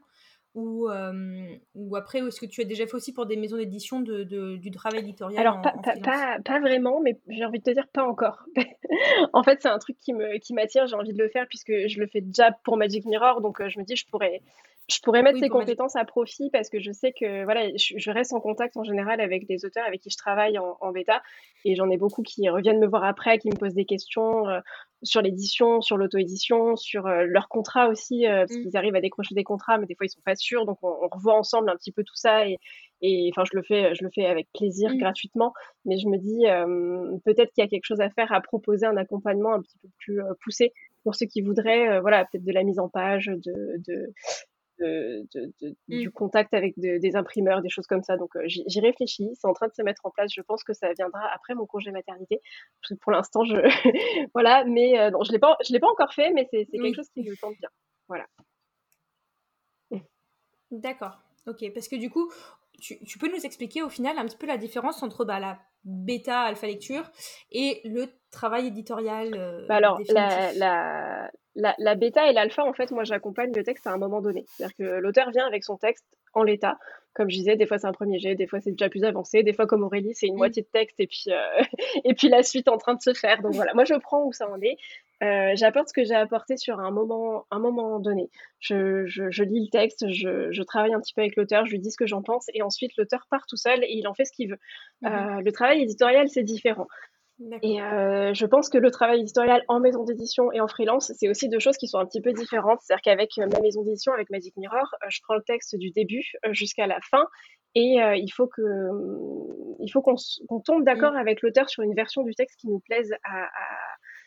Ou, euh, ou après, est-ce que tu as déjà fait aussi pour des maisons d'édition de, du travail éditorial Alors, pas, pas, pas, vraiment, mais j'ai envie de te dire pas encore. en fait, c'est un truc qui m'attire, qui j'ai envie de le faire puisque je le fais déjà pour Magic Mirror, donc euh, je me dis, je pourrais, je pourrais mettre ces compétences à profit parce que je sais que voilà, je, reste en contact en général avec des auteurs avec qui je travaille en, bêta et j'en ai beaucoup qui reviennent me voir après, qui me posent des questions euh, sur l'édition, sur l'auto-édition, sur euh, leur contrat aussi, euh, parce mmh. qu'ils arrivent à décrocher des contrats, mais des fois ils sont pas sûrs, donc on, revoit ensemble un petit peu tout ça et, enfin je le fais, je le fais avec plaisir, mmh. gratuitement, mais je me dis peut-être qu'il y a quelque chose à faire, à proposer un accompagnement un petit peu plus poussé pour ceux qui voudraient, voilà, peut-être de la mise en page, de, de de, du contact avec des imprimeurs, des choses comme ça. Donc euh, j'y réfléchis, c'est en train de se mettre en place. Je pense que ça viendra après mon congé maternité. pour l'instant, je voilà, mais euh, non, je l'ai pas, je l'ai pas encore fait, mais c'est quelque chose qui me tente bien. Voilà. D'accord. Ok, parce que du coup, tu, peux nous expliquer au final un petit peu la différence entre bah, la bêta alpha lecture et le travail éditorial euh, bah Alors, la, la, la, bêta et l'alpha, en fait, moi, j'accompagne le texte à un moment donné. C'est-à-dire que l'auteur vient avec son texte en l'état. Comme je disais, des fois c'est un premier jet, des fois c'est déjà plus avancé, des fois comme Aurélie, c'est une mm. moitié de texte et puis, euh, et puis la suite en train de se faire. Donc voilà, moi je prends où ça en est. Euh, j'apporte ce que j'ai apporté sur un moment, un moment donné. Je, je, je lis le texte, je, je, travaille un petit peu avec l'auteur, je lui dis ce que j'en pense et ensuite l'auteur part tout seul et il en fait ce qu'il veut. Mm-hmm. Euh, le travail éditorial, c'est différent. Et euh, je pense que le travail éditorial en maison d'édition et en freelance, c'est aussi deux choses qui sont un petit peu différentes. C'est-à-dire qu'avec ma maison d'édition, avec Magic Mirror, euh, je prends le texte du début euh, jusqu'à la fin et il faut que il faut qu'on tombe d'accord mm. avec l'auteur sur une version du texte qui nous plaise à,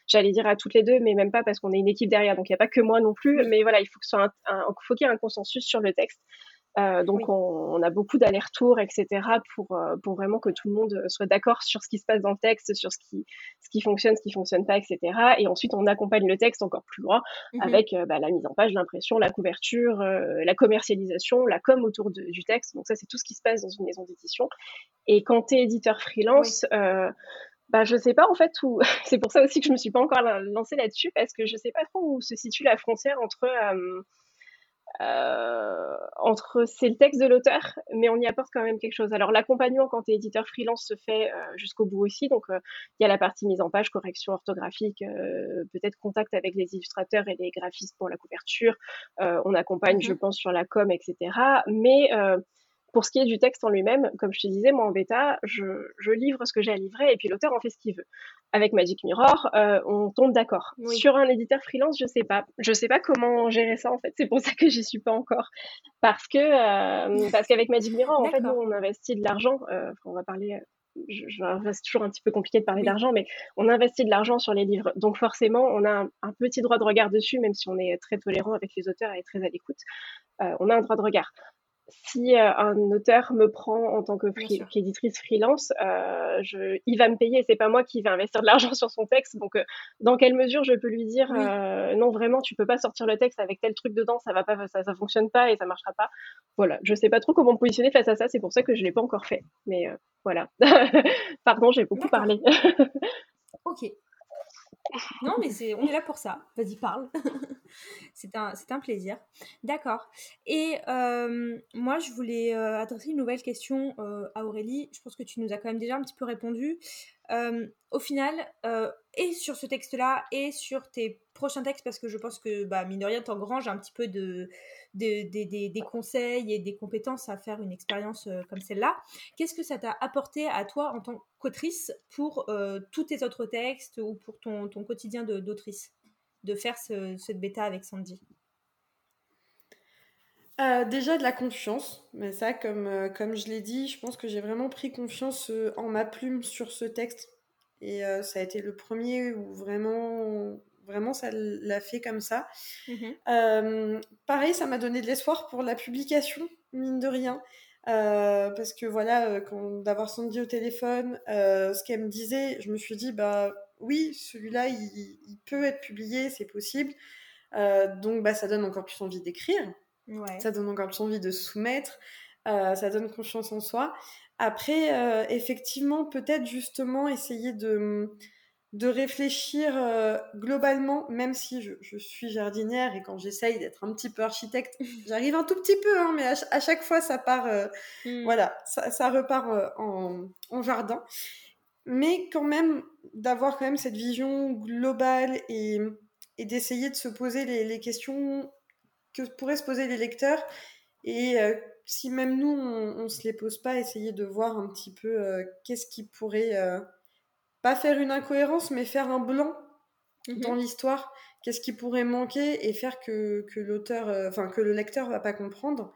j'allais dire à toutes les deux, mais même pas parce qu'on est une équipe derrière, donc il n'y a pas que moi non plus. Mais voilà, il faut que soit faut qu'il y ait un consensus sur le texte. Euh, donc on, a beaucoup d'allers-retours, etc. Pour, euh, pour vraiment que tout le monde soit d'accord sur ce qui se passe dans le texte, sur ce qui, ce qui fonctionne, ce qui fonctionne pas, etc. Et ensuite on accompagne le texte encore plus loin mmh avec euh, bah, la mise en page, l'impression, la couverture, la commercialisation, la com autour du texte. Donc ça c'est tout ce qui se passe dans une maison d'édition. Et quand tu es éditeur freelance, bah, je sais pas en fait où. c'est pour ça aussi que je me suis pas encore lancée là-dessus parce que je sais pas trop où se situe la frontière entre euh, entre c'est le texte de l'auteur, mais on y apporte quand même quelque chose. Alors l'accompagnement quand tu es éditeur freelance se fait euh, jusqu'au bout aussi, donc euh, il y a la partie mise en page, correction orthographique, peut-être contact avec les illustrateurs et les graphistes pour la couverture. on accompagne, je mhm. pense, sur la com, etc. Mais pour ce qui est du texte en lui-même, comme je te disais, moi en bêta, je, je livre ce que j'ai à livrer et puis l'auteur en fait ce qu'il veut. Avec Magic Mirror, euh, on tombe d'accord. Sur un éditeur freelance, je sais pas. Je sais pas comment gérer ça en fait. C'est pour ça que j'y suis pas encore. Parce que euh, parce qu'avec Magic Mirror, en fait, nous, on investit de l'argent. Euh, on va parler. Je, c'est toujours un petit peu compliqué de parler d'argent, mais on investit de l'argent sur les livres. Donc forcément, on a un, un, petit droit de regard dessus, même si on est très tolérant avec les auteurs et très à l'écoute. Euh, on a un droit de regard. Si euh, un auteur me prend en tant que qu'éditrice freelance, euh, je, il va me payer. C'est pas moi qui vais investir de l'argent sur son texte. Donc, euh, dans quelle mesure je peux lui dire non vraiment, tu peux pas sortir le texte avec tel truc dedans, ça va pas, ça, ça fonctionne pas et ça marchera pas. Voilà, je sais pas trop comment me positionner face à ça. C'est pour ça que je l'ai pas encore fait. Mais voilà. Pardon, j'ai beaucoup parlé. ok. Non, mais c'est, on est là pour ça. Vas-y, parle. c'est, un, c'est un plaisir. D'accord. Et euh, moi, je voulais euh, adresser une nouvelle question euh, à Aurélie. Je pense que tu nous as quand même déjà un petit peu répondu. Au final, et sur ce texte-là, et sur tes prochains textes, parce que je pense que, bah, mine de rien, un petit peu de, des conseils et des compétences à faire une expérience euh, comme celle-là. Qu'est-ce que ça t'a apporté à toi en tant qu'autrice pour euh, tous tes autres textes ou pour ton, ton quotidien d'autrice de faire cette bêta avec Sandy? Euh, déjà de la confiance, mais ça, comme, comme je l'ai dit, je pense que j'ai vraiment pris confiance en ma plume sur ce texte. Et ça a été le premier où vraiment Vraiment, ça l'a fait comme ça. Mhm. Euh, pareil, ça m'a donné de l'espoir pour la publication, mine de rien. Euh, parce que voilà, euh, d'avoir Sandy au téléphone, ce qu'elle me disait, je me suis dit, bah oui, celui-là, il, peut être publié, c'est possible. donc, bah, ça donne encore plus envie d'écrire. Ça donne encore plus envie de soumettre. ça donne confiance en soi. Après, effectivement, peut-être justement essayer de de réfléchir euh, globalement, même si je, suis jardinière et quand j'essaye d'être un petit peu architecte, j'arrive un tout petit peu, hein, mais à, chaque fois ça part, euh, hmm. voilà, ça, repart euh, en, jardin. Mais quand même, d'avoir quand même cette vision globale et, d'essayer de se poser les, questions que pourraient se poser les lecteurs. Et si même nous, on ne se les pose pas, essayer de voir un petit peu qu'est-ce qui pourrait pas faire une incohérence, mais faire un blanc mhm. dans l'histoire. Qu'est-ce qui pourrait manquer et faire que, que l'auteur, euh, enfin que le lecteur va pas comprendre,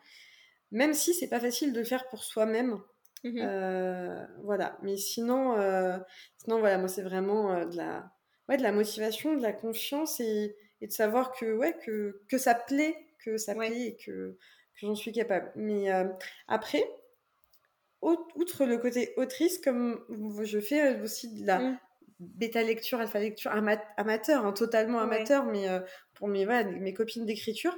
même si c'est pas facile de le faire pour soi-même. Mhm. Euh, voilà. Mais sinon, euh, sinon voilà, moi c'est vraiment de la, ouais, de la motivation, de la confiance et, et, de savoir que ouais que, que ça plaît, que ça plaît et que, que j'en suis capable. Mais après, outre le côté autrice, comme je fais aussi de la mm. bêta lecture, alpha lecture amateur, hein, totalement amateur, mais euh, pour mes, mes copines d'écriture,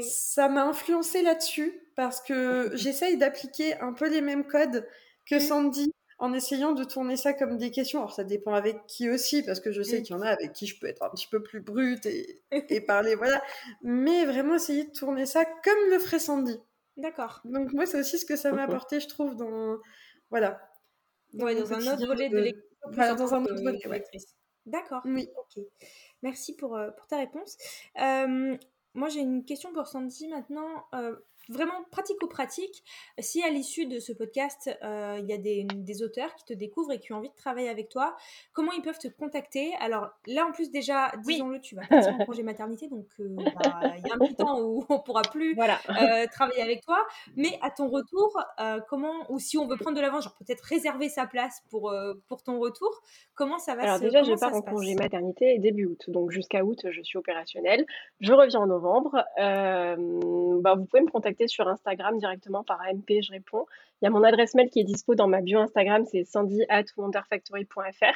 ça m'a influencé là-dessus parce que j'essaye d'appliquer un peu les mêmes codes que mm. Sandy en essayant de tourner ça comme des questions. Alors ça dépend avec qui aussi, parce que je sais qu'il y en a avec qui je peux être un petit peu plus brute et, et parler, voilà. Mais vraiment essayer de tourner ça comme le ferait Sandy. D'accord. Donc moi, c'est aussi ce que ça m'a apporté, je trouve, dans... Voilà. Dans, dans un autre volet de, lecture. Voilà, dans un autre volet, D'accord. Oui. Ok. Merci pour, euh, pour ta réponse. Euh, moi, j'ai une question pour Sandy maintenant. Euh, vraiment pratico-pratique. Si à l'issue de ce podcast, euh, il y a des, auteurs qui te découvrent et qui ont envie de travailler avec toi, comment ils peuvent te contacter? Alors là, en plus, déjà, disons-le, tu vas partir en congé maternité, donc euh, bah, il y a un petit temps où on pourra plus euh, travailler avec toi. Mais à ton retour, comment, ou si on veut prendre de l'avance, genre peut-être réserver sa place pour, pour ton retour, comment ça va Alors déjà, je pars en congé maternité début août, donc jusqu'à août, je suis opérationnelle. Je reviens en novembre. bah, vous pouvez me contacter sur Instagram directement par AMP, je réponds. Il y a mon adresse mail qui est dispo dans ma bio Instagram, c'est sandy at wonderfactory.fr.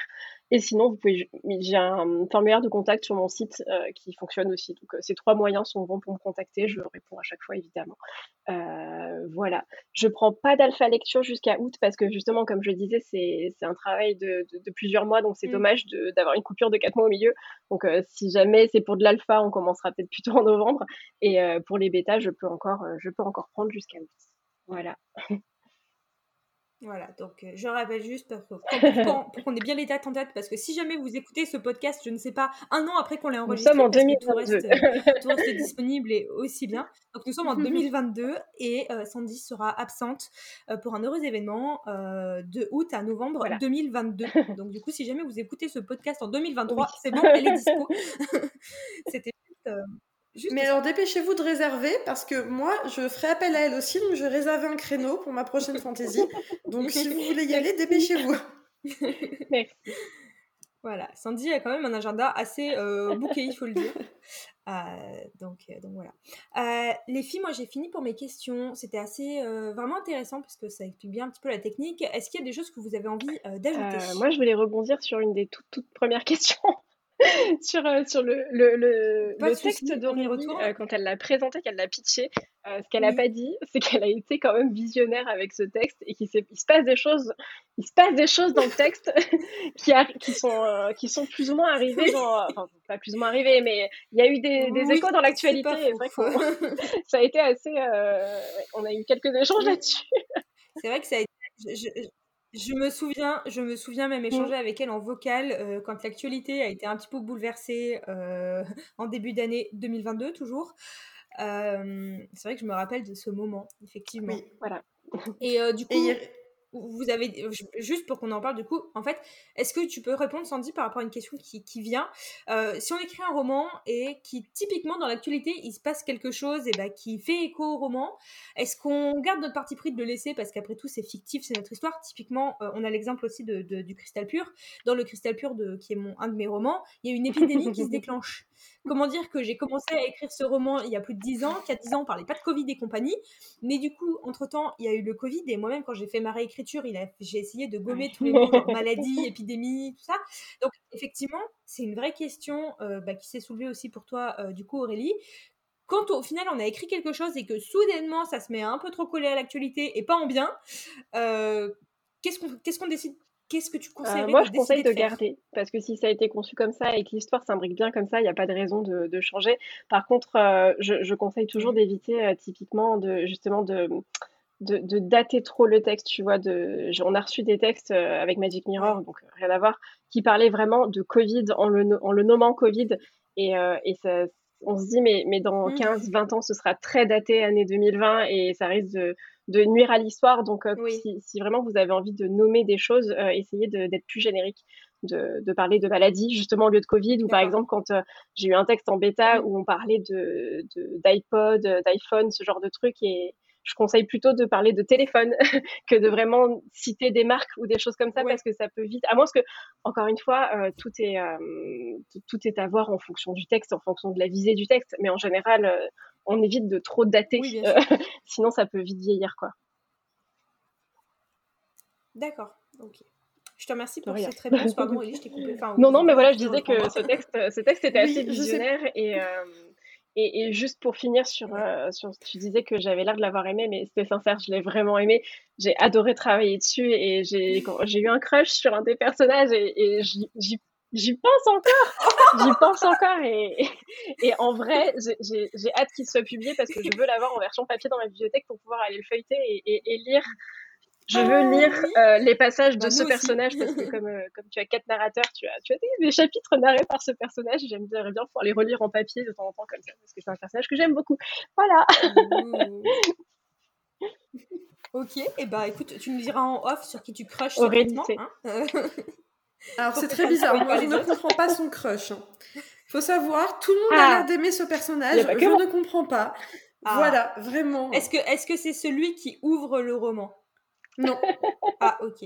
Et sinon, vous pouvez, j'ai un formulaire de contact sur mon site euh, qui fonctionne aussi. Donc, euh, ces trois moyens sont bons pour me contacter. Je réponds à chaque fois, évidemment. Euh, voilà. Je prends pas d'alpha lecture jusqu'à août parce que justement, comme je disais, c'est, un travail de, plusieurs mois. Donc, c'est mm. dommage d'avoir une coupure de quatre mois au milieu. Donc, si jamais c'est pour de l'alpha, on commencera peut-être plutôt en novembre. Et pour les bêtas, je peux encore, je peux encore prendre jusqu'à août. Voilà. Voilà, donc euh, je rappelle juste pour, qu'on ait bien les dates en tête, parce que si jamais vous écoutez ce podcast, je ne sais pas, un an après qu'on l'ait enregistré, nous sommes en 2022. Tout reste, tout reste, disponible et aussi bien. Donc nous sommes en 2022 et euh, Sandy sera absente euh, pour un heureux événement de août à novembre 2022. Donc du coup, si jamais vous écoutez ce podcast en 2023, c'est bon, elle est dispo. C'était mais alors dépêchez-vous de réserver parce que moi je ferai appel à elle aussi donc je vais réserver un créneau pour ma prochaine fantaisie. Donc si vous voulez y aller, dépêchez-vous. Merci. Voilà, Sandy a quand même un agenda assez euh, bouqué, il faut le dire. Euh, donc, euh, donc voilà. les filles, moi j'ai fini pour mes questions. C'était assez vraiment intéressant parce que ça explique bien un petit peu la technique. Est-ce qu'il y a des choses que vous avez envie d'ajouter? Moi je voulais rebondir sur une des toutes, toutes premières questions. sur, euh, sur le, le, le, le texte d'Aurélie, euh, quand elle l'a présenté, qu'elle l'a pitché, euh, ce qu'elle n'a pas dit, c'est qu'elle a été quand même visionnaire avec ce texte et qu'il se passe des choses, il se passe des choses dans le texte qui, qui, sont, qui sont plus ou moins arrivées, dans, enfin pas plus ou moins arrivées, mais il y a eu des, des échos dans l'actualité. ça a été assez, on a eu quelques échanges là-dessus. C'est vrai que ça a été, je me souviens, je me souviens même échanger avec elle en vocal euh, quand l'actualité a été un petit peu bouleversée euh, en début d'année 2022 toujours. Euh, c'est vrai que je me rappelle de ce moment, effectivement. Oui, voilà. Et du coup, vous avez juste pour qu'on en parle du coup en fait est-ce que tu peux répondre Sandy par rapport à une question qui, qui vient? Euh, si on écrit un roman et qui typiquement dans l'actualité il se passe quelque chose et bah, qui fait écho au roman est-ce qu'on garde notre parti pris de le laisser? Parce qu'après tout c'est fictif c'est notre histoire. Typiquement euh, on a l'exemple aussi de, du cristal pur. Dans le cristal pur de, qui est mon, un de mes romans il y a une épidémie qui se déclenche comment dire que j'ai commencé à écrire ce roman il y a plus de 10 ans, qu'à 10 ans on parlait pas de Covid et compagnie, mais du coup, entre-temps, il y a eu le Covid et moi-même quand j'ai fait ma réécriture, j'ai essayé de gommer tous les mots, maladie, épidémie, tout ça. Donc effectivement, c'est une vraie question euh, bah, qui s'est soulevée aussi pour toi, euh, du coup Aurélie. Quand au final on a écrit quelque chose et que soudainement ça se met un peu trop collé à l'actualité et pas en bien, euh, qu'est-ce qu'on décide qu'est-ce que tu euh, conseilles Moi, je conseille de, garder, parce que si ça a été conçu comme ça et que l'histoire s'imbrique bien comme ça, il n'y a pas de raison de, changer. Par contre, euh, je, conseille toujours d'éviter euh, typiquement de justement de, de, dater trop le texte. Tu vois, de, on a reçu des textes avec Magic Mirror, donc rien à voir, qui parlaient vraiment de Covid en le, en le nommant Covid. Et, et ça, on se dit, mais, mais dans 15, mmh. 20 ans, ce sera très daté, année 2020, et ça risque de, de nuire à l'histoire. Donc, euh, si, vraiment vous avez envie de nommer des choses, euh, essayez d'être plus générique, de, de, parler de maladie, justement, au lieu de Covid, ou par exemple, quand euh, j'ai eu un texte en bêta où on parlait d'iPod, de, d'iPod, d'iPhone, ce genre de truc, et je conseille plutôt de parler de téléphone que de vraiment citer des marques ou des choses comme ça parce que ça peut vite. À moins que, encore une fois, euh, tout est euh, tout est à voir en fonction du texte, en fonction de la visée du texte. Mais en général, euh, on évite de trop dater, sinon ça peut vite vieillir, quoi. D'accord. Ok. Je te remercie pour cette réponse. Pardon, Elie, je t'ai coupé. non, non, mais voilà, je disais que ce texte, ce texte était assez visionnaire et et, et, juste pour finir sur, euh, sur, tu disais que j'avais l'air de l'avoir aimé, mais c'était sincère, je l'ai vraiment aimé. J'ai adoré travailler dessus et j'ai, j'ai eu un crush sur un des personnages et, et j'y, pense encore, j'y pense encore et, et, en vrai, j'ai, j'ai hâte qu'il soit publié parce que je veux l'avoir en version papier dans ma bibliothèque pour pouvoir aller le feuilleter et, et lire je veux ah lire euh, les passages de bah, ce personnage parce que comme, euh, comme tu as quatre narrateurs, tu as, tu as des, chapitres narrés par ce personnage et j'aime bien, bien pouvoir les relire en papier de temps en temps comme ça parce que c'est un personnage que j'aime beaucoup. Voilà. ok, et eh bah écoute, tu nous diras en off sur qui tu crushes secrètement. Hein Alors c'est très bizarre, moi je ne comprends pas son crush. Hein. Faut savoir, tout le monde a ah. l'air d'aimer ce personnage, je ne comprends pas. Ah. Voilà, vraiment. Est-ce que est-ce que c'est celui qui ouvre le roman? Non. ah, ok.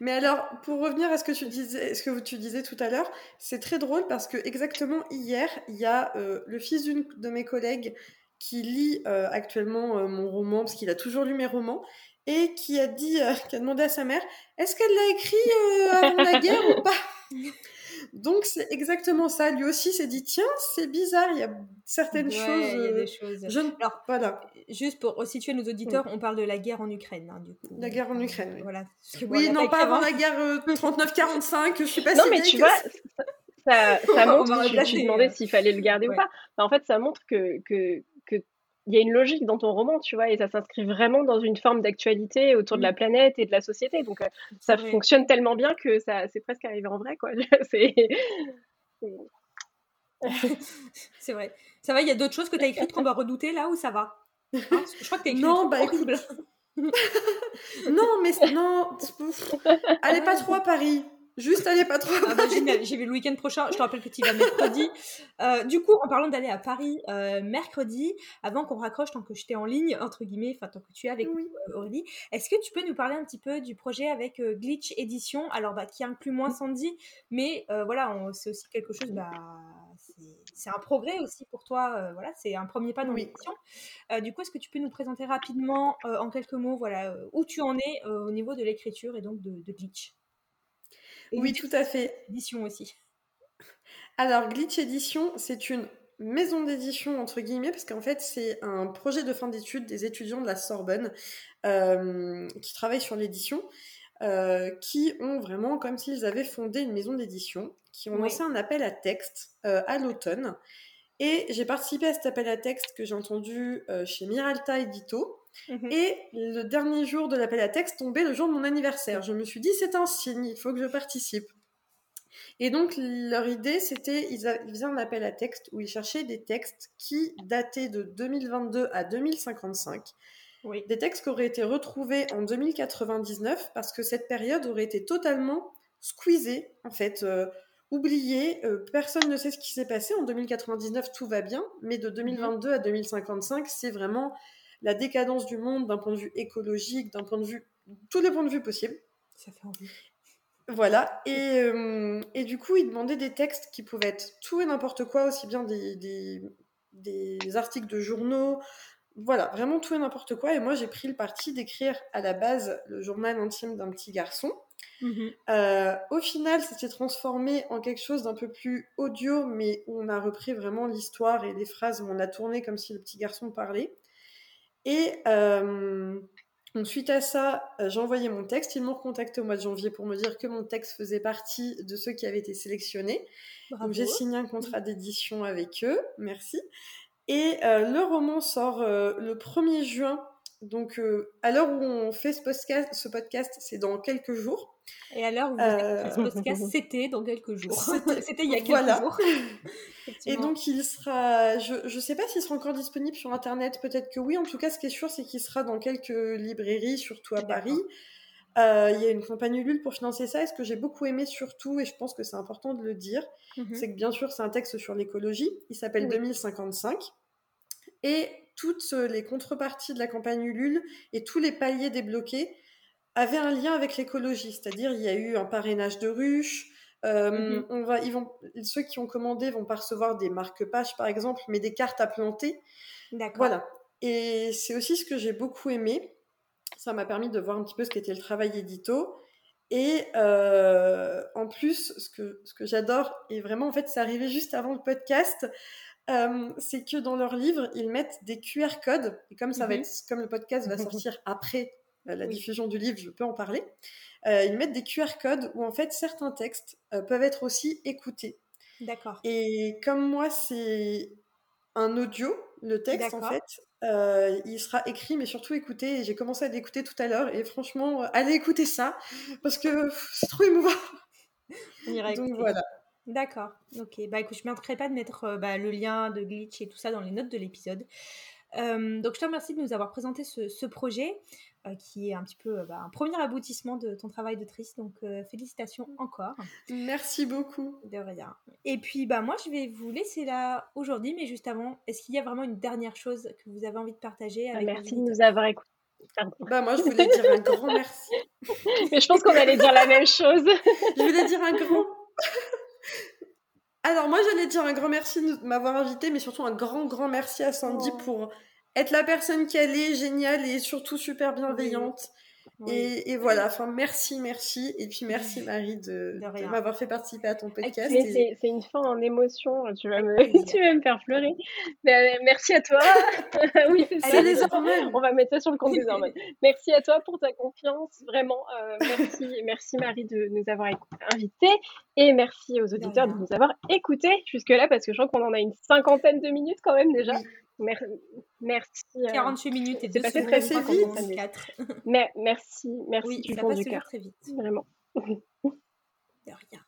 Mais alors, pour revenir à ce que tu disais, ce que tu disais tout à l'heure, c'est très drôle parce que exactement hier, il y a euh, le fils d'une de mes collègues qui lit euh, actuellement euh, mon roman parce qu'il a toujours lu mes romans et qui a dit, qui a demandé à sa mère, est-ce qu'elle l'a écrit avant la guerre ou pas? Donc c'est exactement ça. Lui aussi s'est dit tiens c'est bizarre, il y a certaines choses. Il y a des choses. Je Alors voilà. Juste pour situer nos auditeurs, on parle de la guerre en Ukraine hein, du coup. La guerre en Ukraine. Oui. Voilà. oui non pas avant la guerre 39-45. Je suis pas. Non mais tu vois. Ça, ça, montre, tu, tu demandais s'il fallait le garder ou pas. en fait, ça montre que, que, il y a une logique dans ton roman, tu vois, et ça s'inscrit vraiment dans une forme d'actualité autour de la mm. planète et de la société. Donc, euh, ça fonctionne tellement bien que ça, c'est presque arrivé en vrai, quoi. c'est... c'est vrai. Ça va, il y a d'autres choses que tu as écrites qu'on va redouter là ou ça va? Hein Je crois que tu as écrit Non, bah écoute. non, mais non. Allez pas trop à Paris. Juste allez pas trop. Ah bah, j'y vais le week-end prochain. Je te rappelle que tu vas mercredi. Euh, du coup, en parlant d'aller à Paris euh, mercredi, avant qu'on raccroche tant que j'étais en ligne, entre guillemets, enfin tant que tu es avec oui. Euh, Aurélie, est-ce que tu peux nous parler un petit peu du projet avec Glitch Édition Alors, bah, qui inclut moins Sandy, mais voilà, c'est aussi quelque chose, bah, c'est un progrès aussi pour toi. voilà, c'est un premier pas dans l'édition. du coup, est-ce que tu peux nous présenter rapidement, en quelques mots, voilà, où tu en es au niveau de l'écriture et donc de Glitch? Oui, tout à fait. Édition aussi. Alors, Glitch Édition, c'est une maison d'édition, entre guillemets, parce qu'en fait, c'est un projet de fin d'études des étudiants de la Sorbonne euh, qui travaillent sur l'édition, euh, qui ont vraiment, comme s'ils avaient fondé une maison d'édition, qui ont lancé un appel à texte euh, à l'automne. Et j'ai participé à cet appel à texte que j'ai entendu chez Miralta Edito, Mhm. Et le dernier jour de l'appel à texte tombait le jour de mon anniversaire. Je me suis dit, c'est un signe, il faut que je participe. Et donc, leur idée, c'était, ils, faisaient un appel à texte où ils cherchaient des textes qui dataient de 2022 à 2055. Oui. Des textes qui auraient été retrouvés en 2099 parce que cette période aurait été totalement squeezée, en fait, euh, oubliée. Euh, personne ne sait ce qui s'est passé. En 2099, tout va bien, mais de 2022 mhm. à 2055, c'est vraiment la décadence du monde d'un point de vue écologique, d'un point de vue, tous les points de vue possibles. Ça fait envie. Voilà, et, euh, et, du coup, il demandait des textes qui pouvaient être tout et n'importe quoi, aussi bien des, des, des, articles de journaux, voilà, vraiment tout et n'importe quoi. Et moi, j'ai pris le parti d'écrire à la base le journal intime d'un petit garçon. Mhm. Euh, au final, s'est transformé en quelque chose d'un peu plus audio, mais où on a repris vraiment l'histoire et les phrases, où on a tourné comme si le petit garçon parlait. Et euh, suite à ça, euh, j'ai envoyé mon texte. Ils m'ont contacté au mois de janvier pour me dire que mon texte faisait partie de ceux qui avaient été sélectionnés. Donc j'ai signé un contrat d'édition avec eux. Merci. Et euh, le roman sort le 1er juin. Donc à l'heure où on fait ce podcast, ce podcast c'est dans quelques jours. Et à l'heure où euh... ce podcast, c'était dans quelques jours. C'était il y a quelques jours. Et donc, il sera. Je ne sais pas s'il sera encore disponible sur Internet, peut-être que oui. En tout cas, ce qui est sûr, c'est qu'il sera dans quelques librairies, surtout à Paris. Euh, il y a une compagnie Ulule pour financer ça. Et ce que j'ai beaucoup aimé surtout, et je pense que c'est important de le dire, mhm. c'est que bien sûr, c'est un texte sur l'écologie. Il s'appelle 2055. Et toutes les contreparties de la campagne Ulule et tous les paliers débloqués avait un lien avec l'écologie, c'est-à-dire il y a eu un parrainage de ruches. Euh, mhm. on va, ils vont, ceux qui ont commandé vont pas recevoir des marque-pages par exemple, mais des cartes à planter. D'accord. Voilà. Et c'est aussi ce que j'ai beaucoup aimé. Ça m'a permis de voir un petit peu ce qu'était le travail édito. Et euh, en plus, ce que, ce que j'adore, et vraiment en fait, c'est arrivé juste avant le podcast, euh, c'est que dans leur livre, ils mettent des QR codes. Et comme ça va mhm. être, comme le podcast va sortir après euh, la diffusion du livre, je peux en parler. Euh, ils mettent des QR codes où en fait certains textes peuvent être aussi écoutés. D'accord. Et comme moi, c'est un audio, le texte en fait, il sera écrit mais surtout écouté. J'ai commencé à l'écouter tout à l'heure et franchement, allez écouter ça parce que c'est trop émouvant. Donc voilà. D'accord. Ok. Bah écoute, je ne manquerai pas de mettre bah, le lien de Glitch et tout ça dans les notes de l'épisode. donc je te remercie de nous avoir présenté ce, ce projet. Euh, qui est un petit peu euh, bah, un premier aboutissement de ton travail de triste. Donc euh, félicitations encore. Merci beaucoup. De rien. Et puis bah moi je vais vous laisser là aujourd'hui, mais juste avant, est-ce qu'il y a vraiment une dernière chose que vous avez envie de partager avec Merci de nous avoir écoutés. Bah moi je voulais dire un grand merci. mais je pense qu'on allait dire la même chose. je voulais dire un grand. Alors moi j'allais dire un grand merci de m'avoir invité, mais surtout un grand grand merci à Sandy oh. pour être la personne qui est géniale et surtout super bienveillante. Et, voilà, enfin merci, merci. Et puis merci Marie de, m'avoir fait participer à ton podcast. C'est une fin en émotion, tu vas me, tu vas me faire pleurer. Mais, euh, merci à toi. oui, c'est les hormones. On va mettre ça sur le compte des hormones. Merci à toi pour ta confiance, vraiment. Euh, merci, merci Marie de nous avoir invités. Et merci aux auditeurs de, nous avoir écoutés jusque-là, parce que je crois qu'on en a une cinquantaine de minutes quand même déjà merci. 48 euh, minutes et c'est passé très, vite. Mais, merci, merci oui, du fond du cœur. Très vite. Vraiment. De rien.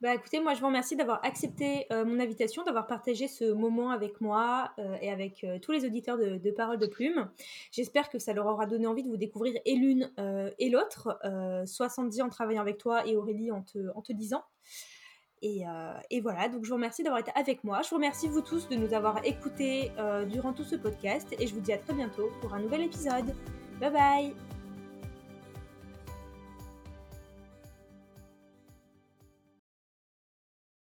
Bah écoutez, moi je vous remercie d'avoir accepté euh, mon invitation, d'avoir partagé ce moment avec moi euh, et avec euh, tous les auditeurs de, de Paroles de Plume. J'espère que ça leur aura donné envie de vous découvrir et l'une et l'autre, 70 en travaillant avec toi et Aurélie en te, en te disant. Et, et, voilà, donc je vous remercie d'avoir été avec moi. Je vous remercie vous tous de nous avoir écoutés durant tout ce podcast et je vous dis à très bientôt pour un nouvel épisode. Bye bye